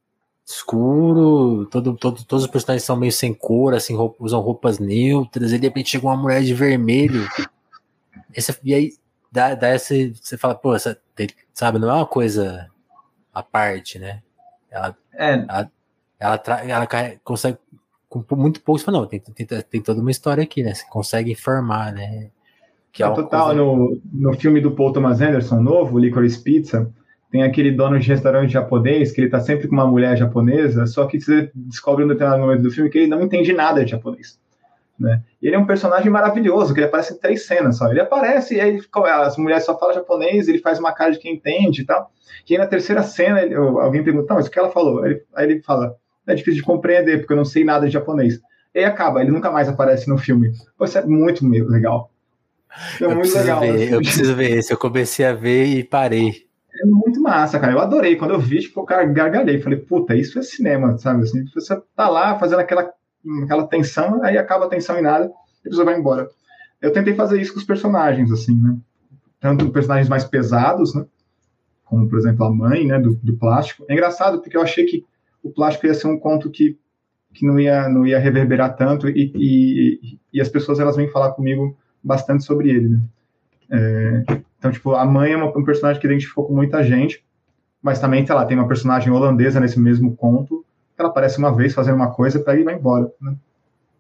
escuro, todo, todo, todos os personagens são meio sem cor, assim, roupa, usam roupas neutras, e de repente chega uma mulher de vermelho. Esse, e aí dá, dá esse, você fala, pô, essa, sabe, não é uma coisa à parte, né? Ela, é. ela, ela, ela, ela consegue, com muito pouco, você fala, não, tem, tem, tem toda uma história aqui, né? Você consegue informar, né? Que é, é total, coisa... no, no filme do Paul Thomas Anderson novo, Licorice Pizza, tem aquele dono de restaurante japonês que ele tá sempre com uma mulher japonesa, só que você descobre um determinado momento do filme que ele não entende nada de japonês. Né? E ele é um personagem maravilhoso, que ele aparece em três cenas só. Ele aparece e aí as mulheres só falam japonês, ele faz uma cara de quem entende e tal. E aí na terceira cena, ele, alguém pergunta, mas o que ela falou? Aí ele, aí ele fala, é difícil de compreender, porque eu não sei nada de japonês. E aí acaba, ele nunca mais aparece no filme. Pô, isso é muito legal. É eu muito legal. Ver, eu preciso ver esse. Eu comecei a ver e parei é muito massa, cara. Eu adorei. Quando eu vi, tipo, cara, gargalhei. Falei, puta, isso é cinema, sabe? Assim, você tá lá fazendo aquela, aquela tensão, aí acaba a tensão em nada, e a pessoa vai embora. Eu tentei fazer isso com os personagens, assim, né? Tanto personagens mais pesados, né? Como, por exemplo, a mãe, né? Do, do plástico. É engraçado, porque eu achei que o plástico ia ser um conto que que não ia, não ia reverberar tanto e, e, e as pessoas elas vêm falar comigo bastante sobre ele. Né? É, então, tipo, a mãe é uma, um personagem que identificou com muita gente, mas também, sei lá, tem uma personagem holandesa nesse mesmo conto, que ela aparece uma vez fazendo uma coisa, pega e vai embora, né?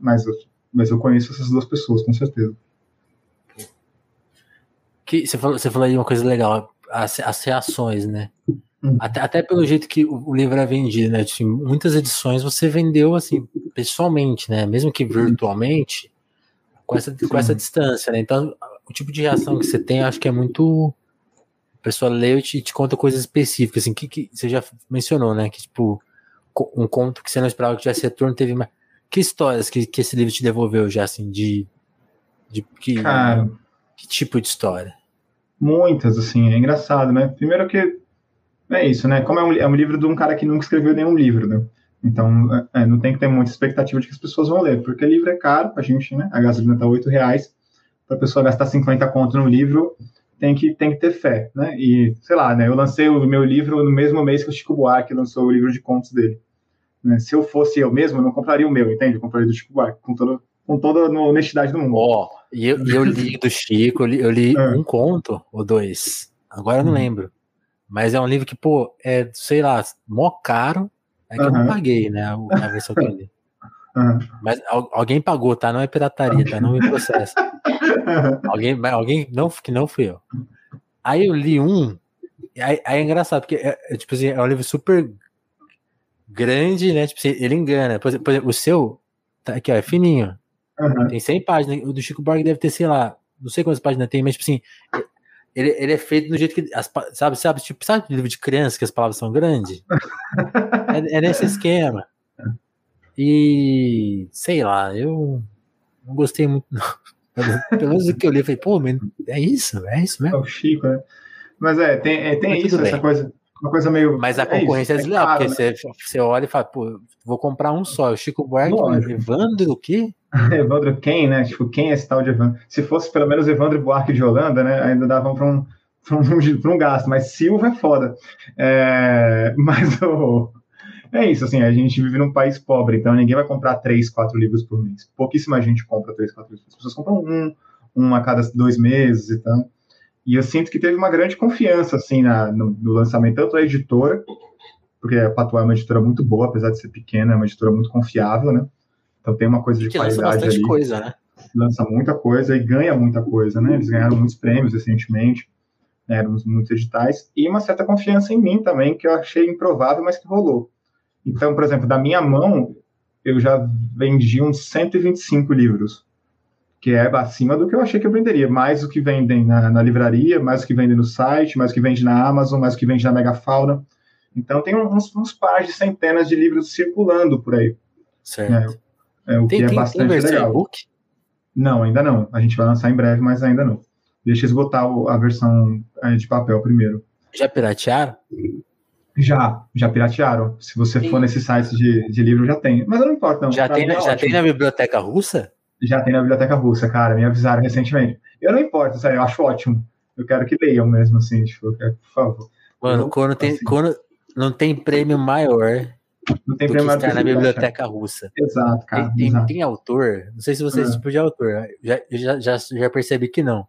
Mas, mas eu conheço essas duas pessoas, com certeza. Que, você, falou, você falou aí uma coisa legal, as, as reações, né? Hum. Até, até pelo jeito que o, o livro é vendido, né? Tipo, muitas edições você vendeu assim, pessoalmente, né? Mesmo que virtualmente, com essa, com essa distância, né? Então, o tipo de reação que você tem, acho que é muito. A pessoa lê e te, te conta coisas específicas, assim, que, que você já mencionou, né? Que, tipo, um conto que você não esperava que tivesse retorno, teve mais. Que histórias que, que esse livro te devolveu já, assim, de. de que, Cara, que tipo de história? Muitas, assim, é engraçado, né? Primeiro que é isso, né? Como é um, é um livro de um cara que nunca escreveu nenhum livro, né? Então, é, é não tem que ter muita expectativa de que as pessoas vão ler, porque livro é caro pra gente, né? A gasolina tá 8 reais, pra pessoa gastar 50 conto no livro, tem que, tem que ter fé, né? E, sei lá, né? Eu lancei o meu livro no mesmo mês que o Chico Buarque lançou o livro de contos dele. Né? Se eu fosse eu mesmo, eu não compraria o meu, entende? Eu compraria do Chico Buarque, com toda, com toda a honestidade do mundo. Ó, oh, e eu, eu, li do Chico, eu li, eu li é. um conto ou dois, agora eu não uhum. lembro. Mas é um livro que, pô, é, sei lá, mó caro, é que uhum. eu não paguei, né, a, a versão que eu li. Uhum. Mas alguém pagou, tá? Não é pirataria, tá? Não me processa. alguém, alguém não, que não fui eu. Aí eu li um, aí, aí é engraçado, porque é, é, tipo assim, é um livro super grande, né? Tipo assim, ele engana. Por exemplo, por exemplo, o seu, tá aqui, ó, é fininho. Uhum. Tem 100 páginas. O do Chico Buarque deve ter, sei lá, não sei quantas páginas tem, mas tipo assim, ele, ele é feito do jeito que. As, sabe, sabe, tipo, sabe livro de criança que as palavras são grandes? é, é nesse esquema. E sei lá, eu não gostei muito, não. Pelo menos o que eu li, eu falei, pô, é isso, é isso mesmo. É o Chico, né? Mas é, tem, é, tem isso, essa coisa, uma coisa meio. Mas a é concorrência é, é desleal, é porque né? você, você olha e fala, pô, vou comprar um só. O Chico Buarque, Evandro, o quê? Evandro quem, né? Tipo, quem é esse tal de Evandro? Se fosse pelo menos Evandro Buarque de Holanda, né? Ainda davam para um, pra um, pra um gasto, mas Silva é foda. É, mas o. É isso, assim, a gente vive num país pobre, então ninguém vai comprar três, quatro livros por mês. Pouquíssima gente compra três, quatro livros. As pessoas compram um, um a cada dois meses e tal. E eu sinto que teve uma grande confiança, assim, na, no, no lançamento, tanto a editora, porque a Patuá é uma editora muito boa, apesar de ser pequena, é uma editora muito confiável, né? Então tem uma coisa de que qualidade lança bastante ali. coisa, né? Lança muita coisa e ganha muita coisa, né? Eles ganharam muitos prêmios recentemente, né? eram muitos editais, e uma certa confiança em mim também, que eu achei improvável, mas que rolou. Então, por exemplo, da minha mão, eu já vendi uns 125 livros que é acima do que eu achei que eu venderia. Mais o que vendem na, na livraria, mais o que vendem no site, mais o que vende na Amazon, mais o que vende na Megafauna. Então tem uns, uns pares de centenas de livros circulando por aí. Certo. É, é o tem, que é tem, bastante tem legal. E-book? Não, ainda não. A gente vai lançar em breve, mas ainda não. Deixa esgotar a versão é, de papel primeiro. Já piratearam? Já, já piratearam. Se você Sim. for nesse site de, de livro, já tem. Mas não importa, não. Já, tem, na, já tem na biblioteca russa? Já tem na biblioteca russa, cara. Me avisaram recentemente. Eu não importo, sério, eu acho ótimo. Eu quero que leiam mesmo, assim, tipo, por favor. Mano, quando tem, assim, quando não tem prêmio maior não tem prêmio estar na biblioteca russa. Exato, cara. Tem, tem, exato. tem, autor, não sei se você é esse tipo de autor, já, já, já, já percebi que não.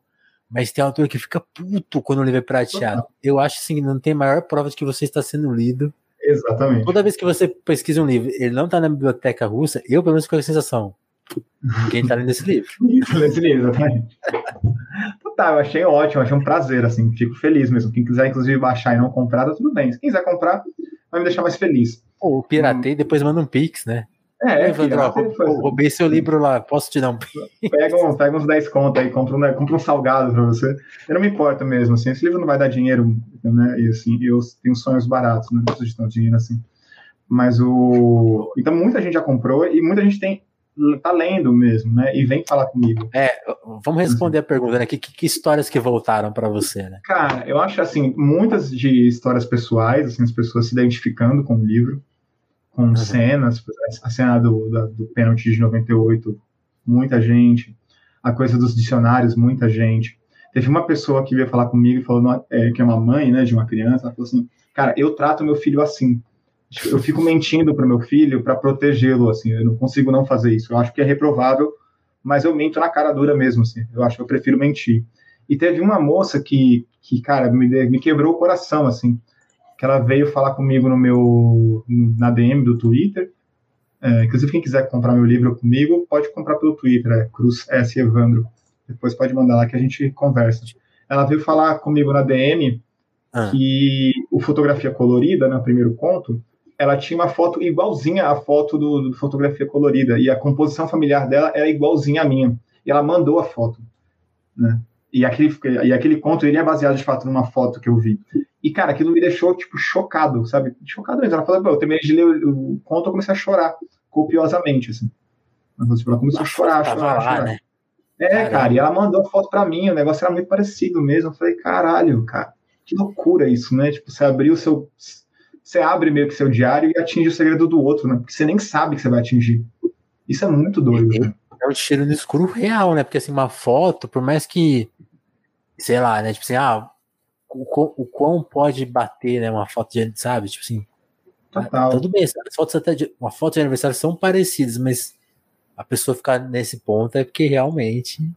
Mas tem autor que fica puto quando o livro é prateado. Eu acho assim, não tem maior prova de que você está sendo lido. Exatamente. Toda vez que você pesquisa um livro, ele não está na biblioteca russa, eu pelo menos fico com a sensação. Quem tá lendo esse livro. Nesse livro, exatamente. tá, eu achei ótimo, achei um prazer, assim, fico feliz mesmo. Quem quiser, inclusive, baixar e não comprar, tá tudo bem. Se quem quiser comprar, vai me deixar mais feliz. Pô, piratei, hum. depois manda um pix, né? É, Evandro, ó, roubei seu livro lá, posso te dar um? Pega, um, pega uns 10 contos aí, compra um, compra um salgado pra você. Eu não me importo mesmo, assim, esse livro não vai dar dinheiro, né? E assim, eu tenho sonhos baratos, né? não preciso de tanto dinheiro assim. Mas o. Então muita gente já comprou e muita gente tem tá lendo mesmo, né? E vem falar comigo. É, vamos responder a pergunta, né? Que, que, que histórias que voltaram para você, né? Cara, eu acho assim, muitas de histórias pessoais, assim, as pessoas se identificando com o livro, com uhum. cenas, a cena do, da, do pênalti de 98, muita gente, a coisa dos dicionários, muita gente. Teve uma pessoa que veio falar comigo e falou, é, que é uma mãe, né, de uma criança, ela falou assim, cara, eu trato meu filho assim, eu fico mentindo para meu filho para protegê-lo, assim, eu não consigo não fazer isso. Eu acho que é reprovável, mas eu minto na cara dura mesmo, assim. Eu acho que eu prefiro mentir. E teve uma moça que, que cara, me, me quebrou o coração, assim, que ela veio falar comigo no meu na DM do Twitter. É, inclusive, quem quiser comprar meu livro comigo, pode comprar pelo Twitter, é Cruz S. Evandro. Depois pode mandar lá que a gente conversa. Ela veio falar comigo na DM ah. que o Fotografia Colorida, no né, primeiro conto, ela tinha uma foto igualzinha à foto do, do, Fotografia Colorida, e a composição familiar dela era igualzinha à minha. E ela mandou a foto, né? E aquele, e aquele conto, ele é baseado, de fato, numa foto que eu vi. E, cara, aquilo me deixou, tipo, chocado, sabe? Chocado mesmo. Ela falou, eu terminei de ler o, o conto, eu comecei a chorar, copiosamente, assim. Ela começou a chorar, chorar, chorar. chorar. Né? É, cara, e ela mandou a foto pra mim, o negócio era muito parecido mesmo. Eu falei, caralho, cara, que loucura isso, né? Tipo, você abriu o seu. Você abre meio que seu diário e atinge o segredo do outro, né? Porque você nem sabe que você vai atingir. Isso é muito doido, é, né? É um tiro no escuro real, né? Porque assim, uma foto, por mais que. Sei lá, né? Tipo assim, ah, o, o quão pode bater, né? Uma foto de, sabe? Tipo assim. Total. Tudo bem, as fotos até de, uma foto de aniversário são parecidas, mas a pessoa ficar nesse ponto é porque realmente.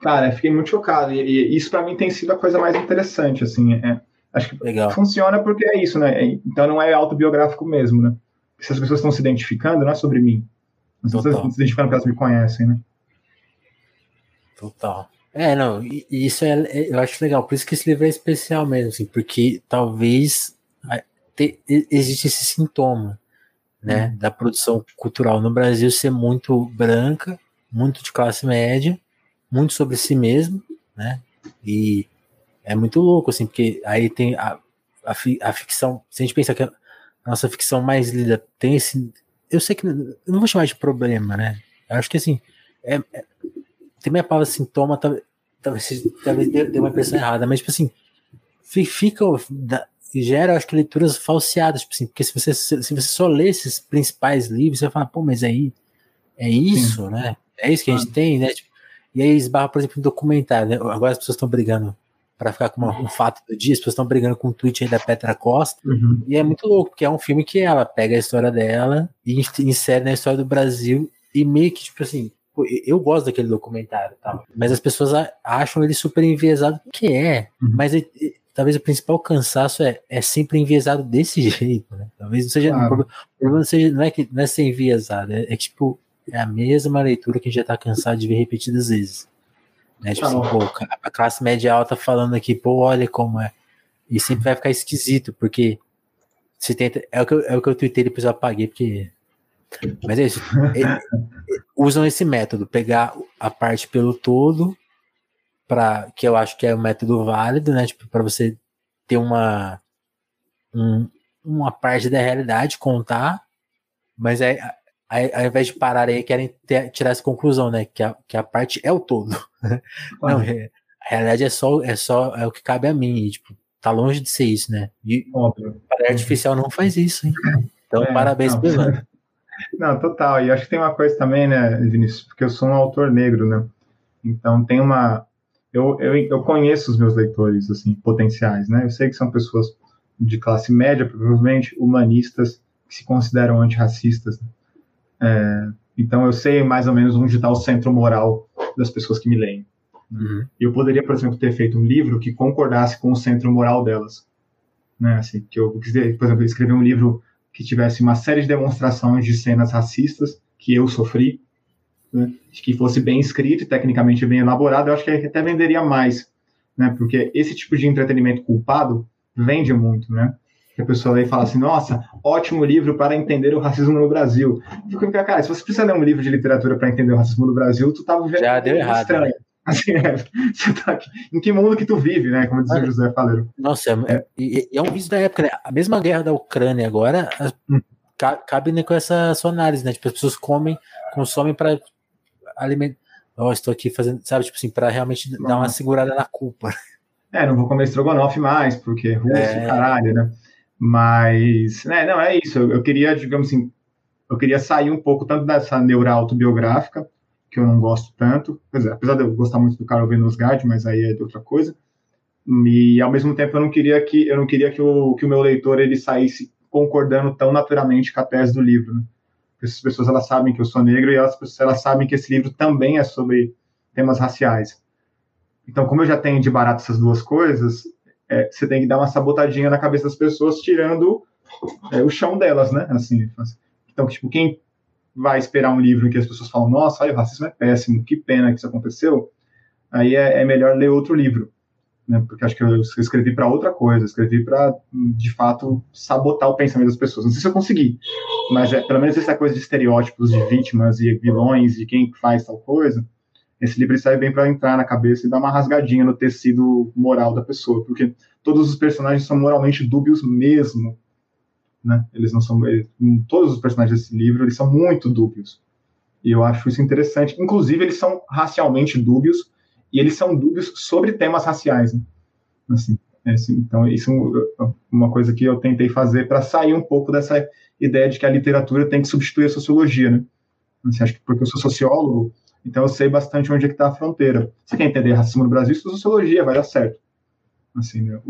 Cara, fiquei muito chocado. E, e isso para mim tem sido a coisa mais interessante, assim. É, acho que Legal. funciona porque é isso, né? Então não é autobiográfico mesmo, né? Se as pessoas estão se identificando, não é sobre mim. As pessoas estão se identificando porque elas me conhecem, né? Total. É, não, isso é, é, eu acho legal, por isso que esse livro é especial mesmo, assim, porque talvez te, existe esse sintoma né, uhum. da produção cultural no Brasil ser muito branca, muito de classe média, muito sobre si mesmo, né? E é muito louco, assim, porque aí tem a, a, a ficção. Se a gente pensar que a nossa ficção mais lida tem esse. Eu sei que. Eu não vou chamar de problema, né? Eu acho que assim. É, é, tem minha palavra sintoma, talvez, talvez, dê, uma impressão errada, mas tipo assim. Fica gera, acho que, leituras falseadas, tipo assim, porque se você, se você só lê esses principais livros, você fala, pô, mas aí é isso, Sim. né? É isso que a gente ah. tem, né? Tipo, e aí esbarra, por exemplo, em documentário, né? Agora as pessoas estão brigando para ficar com um fato do dia, as pessoas estão brigando com o tweet aí da Petra Costa, uhum. e é muito louco, porque é um filme que ela pega a história dela e insere na história do Brasil, e meio que, tipo assim, eu gosto daquele documentário, tá? mas as pessoas acham ele super enviesado, que é, uhum. mas talvez o principal cansaço é, é sempre enviesado desse jeito, né? Talvez não seja. Claro. O problema não, seja, não, é que, não é ser enviesado, é, é tipo, é a mesma leitura que a gente já tá cansado de ver repetidas vezes. Né? Tipo assim, pô, a classe média alta falando aqui, pô, olha como é. E sempre vai ficar esquisito, porque se tenta. É o que eu, é o que eu tuitei depois eu apaguei, porque. Mas é isso. É, usam esse método, pegar a parte pelo todo para que eu acho que é um método válido, né? Tipo, para você ter uma um, uma parte da realidade contar, mas aí, aí, ao invés de parar aí querem ter, tirar essa conclusão, né? Que a, que a parte é o todo. Não, é, a realidade é só é só é o que cabe a mim, e, tipo, tá longe de ser isso, né? E Óbvio. a artificial não faz isso, hein? Então, é, parabéns não. pelo Não, total. E acho que tem uma coisa também, né, Vinícius, porque eu sou um autor negro, né? Então tem uma eu, eu, eu conheço os meus leitores, assim, potenciais, né? Eu sei que são pessoas de classe média, provavelmente humanistas, que se consideram antirracistas. Né? É, então eu sei mais ou menos onde está o centro moral das pessoas que me leem. Uhum. Eu poderia, por exemplo, ter feito um livro que concordasse com o centro moral delas. Né? Assim, que eu, por exemplo, escrever um livro que tivesse uma série de demonstrações de cenas racistas que eu sofri, né, que fosse bem escrito e tecnicamente bem elaborado, eu acho que até venderia mais, né? Porque esse tipo de entretenimento culpado vende muito, né? Que a pessoa lê e fala assim, nossa, ótimo livro para entender o racismo no Brasil. Eu fico, cara, se você precisa ler um livro de literatura para entender o racismo no Brasil, tu tá vivendo Já deu errado, estranho. Né? Assim, é, você tá aqui, em que mundo que tu vive, né? Como dizia o José Faleiro. Nossa, é, é, é um vício da época, né? A mesma guerra da Ucrânia agora hum. cabe né, com essa sua análise, né? Tipo, as pessoas comem, consomem para alimentar. Oh, estou aqui fazendo, sabe, tipo assim, para realmente uhum. dar uma segurada na culpa. É, não vou comer estrogonofe mais, porque é russo, é... caralho, né? Mas, né, não, é isso. Eu, eu, queria, digamos assim, eu queria sair um pouco tanto dessa neura autobiográfica, que eu não gosto tanto, dizer, apesar de eu gostar muito do Carl Venosgard, mas aí é de outra coisa. E ao mesmo tempo eu não queria que eu não queria que o, que o meu leitor ele saísse concordando tão naturalmente com a tese do livro. Né? Essas pessoas elas sabem que eu sou negro e elas, elas sabem que esse livro também é sobre temas raciais. Então, como eu já tenho de barato essas duas coisas, é, você tem que dar uma sabotadinha na cabeça das pessoas, tirando é, o chão delas, né? Assim, então, tipo, quem vai esperar um livro em que as pessoas falam, nossa, o racismo é péssimo, que pena que isso aconteceu, aí é, é melhor ler outro livro. Né, porque acho que eu escrevi para outra coisa, escrevi para, de fato, sabotar o pensamento das pessoas. Não sei se eu consegui, mas é, pelo menos essa coisa de estereótipos de vítimas e vilões, de quem faz tal coisa, esse livro serve bem para entrar na cabeça e dar uma rasgadinha no tecido moral da pessoa, porque todos os personagens são moralmente dúbios mesmo, né? Eles não são eles, todos os personagens desse livro eles são muito dúbios e eu acho isso interessante. Inclusive eles são racialmente dúbios e eles são dúbios sobre temas raciais, né? assim, é assim, então isso é uma coisa que eu tentei fazer para sair um pouco dessa ideia de que a literatura tem que substituir a sociologia, né? Assim, acho que porque eu sou sociólogo então eu sei bastante onde é que está a fronteira. Você quer entender racismo no Brasil, estuda sociologia, vai dar certo. Assim, né?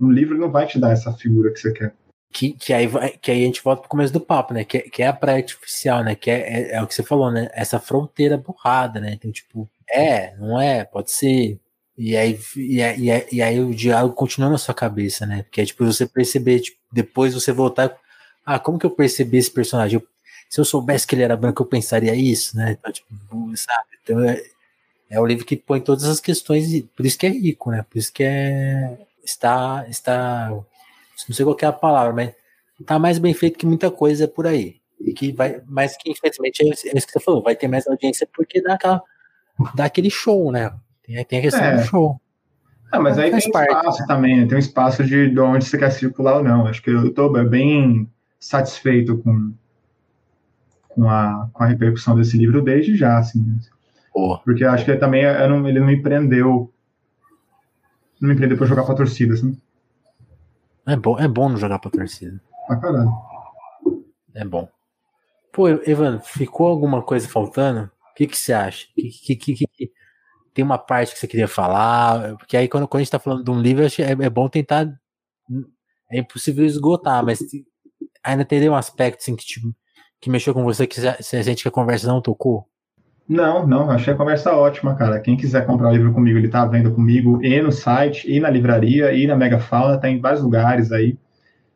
um livro não vai te dar essa figura que você quer. Que, que, aí, que aí a gente volta pro começo do papo, né? Que, que é a praia artificial, né? Que é, é, é, o que você falou, né? Essa fronteira borrada, né? Então, tipo, é, não é, pode ser. E aí, e aí, e aí, e aí o diálogo continua na sua cabeça, né? Porque é tipo você perceber, tipo, depois você voltar. Ah, como que eu percebi esse personagem? Eu se eu soubesse que ele era branco, eu pensaria isso, né? Então, tipo, sabe? Então é, é o livro que põe todas as questões, e por isso que é rico, né? Por isso que é. Está. está não sei qual é a palavra, mas está mais bem feito que muita coisa por aí. E que vai, mas que infelizmente é isso que você falou, vai ter mais audiência porque dá, aquela, dá aquele show, né? Tem, tem a questão é. do show. Ah, mas aí tem parte, espaço né? também, né? tem um espaço de, de onde você quer circular ou não. Acho que eu estou bem satisfeito com, com a, com a repercussão desse livro desde já, assim. Oh. Porque acho que também eu não, ele não me prendeu. Não me prendeu pra jogar pra torcida, assim. É bom, é bom não jogar pra torcida. Pra caralho. É bom. Pô, Evan, ficou alguma coisa faltando? O que, que você acha? Que, que, que, tem uma parte que você queria falar? Porque aí quando, quando a gente tá falando de um livro, acho é, é bom tentar. É impossível esgotar, mas ainda teria um aspecto assim que tipo, que mexeu com você que você sente que a conversa não tocou? Não, não, achei a conversa ótima, cara. Quem quiser comprar o livro comigo, ele tá vendo comigo e no site, e na livraria, e na Megafauna, tá em vários lugares aí.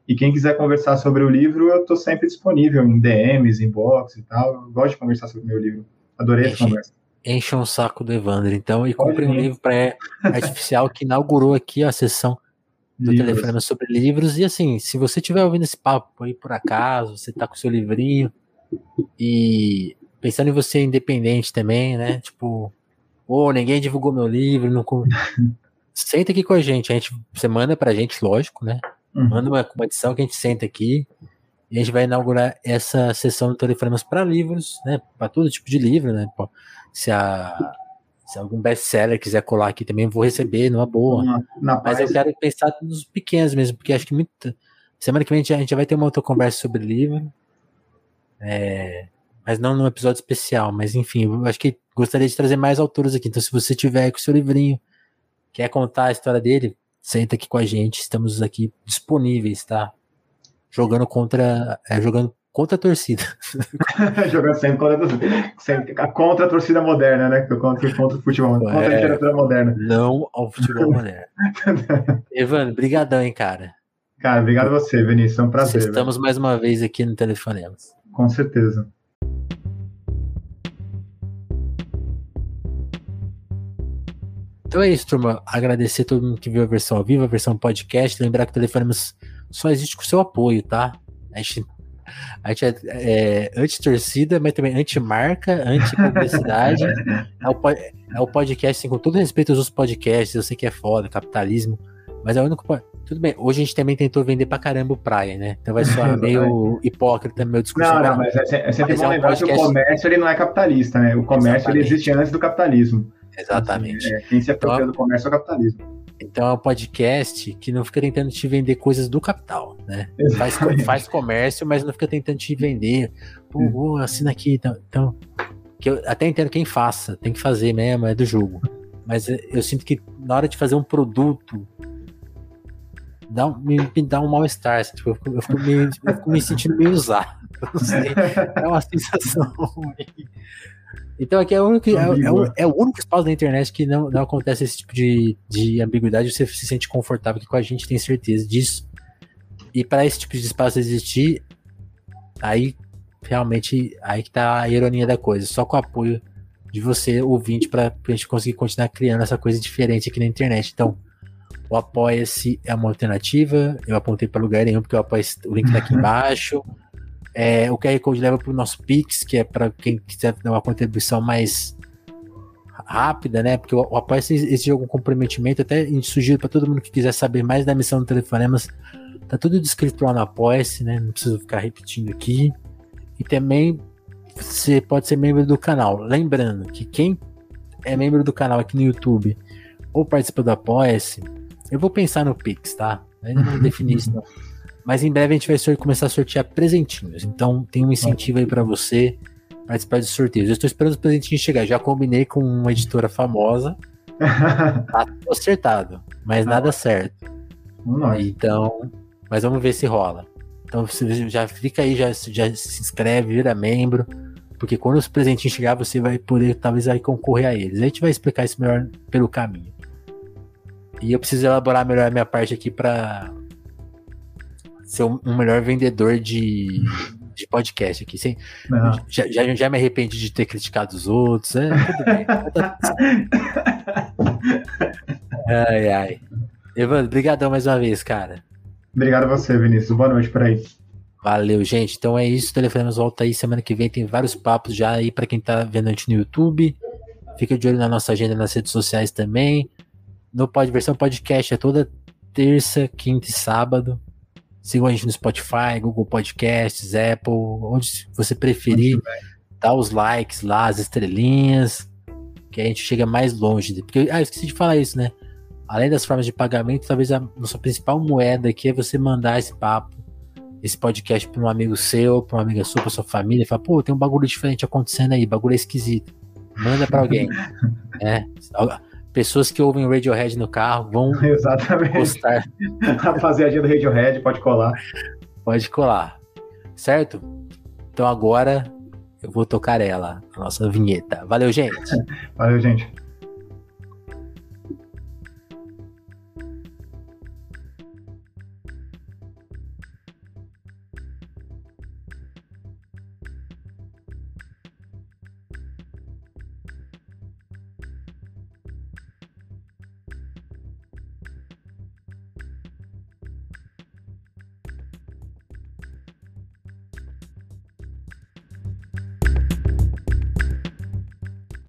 E quem quiser conversar sobre o livro, eu tô sempre disponível em DMs, inbox e tal. Eu gosto de conversar sobre o meu livro. Adorei Enche, essa conversa. Encha um saco do Evandro, então, e compre um livro pré-artificial que inaugurou aqui a sessão do livros. Telefonema sobre livros. E assim, se você estiver ouvindo esse papo aí por acaso, você tá com seu livrinho e pensando em você independente também, né? Tipo, ô, oh, ninguém divulgou meu livro, não. senta aqui com a gente. A gente, você manda pra gente, lógico, né? Uhum. Manda uma, uma edição que a gente senta aqui e a gente vai inaugurar essa sessão do Telefonemas para livros, né? Para todo tipo de livro, né? Se a se algum best-seller quiser colar aqui também, vou receber numa boa. Na, na Mas eu quero pensar nos pequenos mesmo, porque acho que muito. Semana que vem a gente, a gente vai ter uma outra conversa sobre livro. É, mas não num episódio especial. Mas enfim, eu acho que gostaria de trazer mais autores aqui. Então, se você tiver com o seu livrinho, quer contar a história dele, senta aqui com a gente. Estamos aqui disponíveis, tá? Jogando contra. É, jogando contra a torcida. Jogando sempre contra a torcida. Sempre, contra a torcida moderna, né? Contra, contra o futebol, é, contra a literatura moderna. Não ao futebol moderno. Evandro, brigadão, hein, cara. Cara, obrigado a você, Vinícius. É um prazer. Estamos velho. mais uma vez aqui no Telefonemas. Com certeza. Então é isso, turma. Agradecer a todo mundo que viu a versão ao vivo, a versão podcast. Lembrar que o Telefonemas só existe com seu apoio, tá? A gente a gente é, é anti-torcida, mas também anti-marca, anti-publicidade. é, o, é o podcast, assim, com todo respeito aos outros podcasts, eu sei que é foda, capitalismo, mas é o único. Tudo bem, hoje a gente também tentou vender pra caramba o Praia, né? Então vai soar meio hipócrita meu discurso. Não, não, mas é, é sempre mas bom é um lembrar podcast... que o comércio ele não é capitalista, né? O comércio ele existe antes do capitalismo. Exatamente. É, quem se apropria então, do comércio é o capitalismo. Então é um podcast que não fica tentando te vender coisas do capital, né? Faz, faz, comércio, mas não fica tentando te vender. Pô, assina aqui. Então, então, que eu até entendo quem faça, tem que fazer mesmo, é do jogo. Mas eu sinto que na hora de fazer um produto dá, me, me dá um mal-estar. Assim, tipo, eu, fico, eu, fico meio, eu fico me sentindo meio usado. Não sei. É uma sensação Então aqui é o único, é, é, o, é, o único espaço da internet que não, não acontece esse tipo de, de ambiguidade. Você se sente confortável aqui com a gente, tem certeza disso. E para esse tipo de espaço existir, aí realmente aí que tá a ironia da coisa. Só com o apoio de você, ouvinte, para a gente conseguir continuar criando essa coisa diferente aqui na internet. Então, o Apoia-se é uma alternativa. Eu apontei para lugar nenhum, porque o apoia o link tá aqui embaixo. É, o QR Code leva para o nosso Pix, que é para quem quiser dar uma contribuição mais rápida, né? Porque o, o Apoia-se exige algum comprometimento. Até sugiro para todo mundo que quiser saber mais da missão do Telefonemas. Tá tudo descrito lá no Apoia-se, né? Não preciso ficar repetindo aqui. E também você pode ser membro do canal. Lembrando que quem é membro do canal aqui no YouTube ou participa do Apoia-se, eu vou pensar no Pix, tá? Ainda não defini isso, não. Mas em breve a gente vai começar a sortear presentinhos. Então tem um incentivo aí para você participar dos sorteios. Eu estou esperando os presentinhos chegar. Já combinei com uma editora famosa. tá acertado, mas nada certo. Então, mas vamos ver se rola. Então você já fica aí, já, já se inscreve, vira membro. Porque quando os presentinhos chegar, você vai poder talvez aí concorrer a eles. A gente vai explicar isso melhor pelo caminho. E eu preciso elaborar melhor a minha parte aqui para ser um, um, melhor vendedor de, de podcast aqui. Sem, já, já, já, me arrependi de ter criticado os outros. É, tudo bem. ai, ai. Evandro, obrigadão mais uma vez, cara. Obrigado a você, Vinícius. Boa noite por aí. Valeu, gente. Então é isso. Telefonemas volta aí semana que vem. Tem vários papos já aí para quem tá vendo a gente no YouTube. Fica de olho na nossa agenda nas redes sociais também. No Pod Versão Podcast é toda terça, quinta e sábado. Sigam a gente no Spotify, Google Podcasts, Apple, onde você preferir. Dá os likes lá, as estrelinhas, que a gente chega mais longe. Porque, ah, eu esqueci de falar isso, né? Além das formas de pagamento, talvez a nossa principal moeda aqui é você mandar esse papo, esse podcast para um amigo seu, para uma amiga sua, para sua família, e falar, pô, tem um bagulho diferente acontecendo aí, bagulho é esquisito. Manda para alguém. é. Pessoas que ouvem Radiohead no carro vão Exatamente. postar. Rapaziadinha do Radiohead, pode colar. Pode colar. Certo? Então agora eu vou tocar ela, a nossa vinheta. Valeu, gente. Valeu, gente.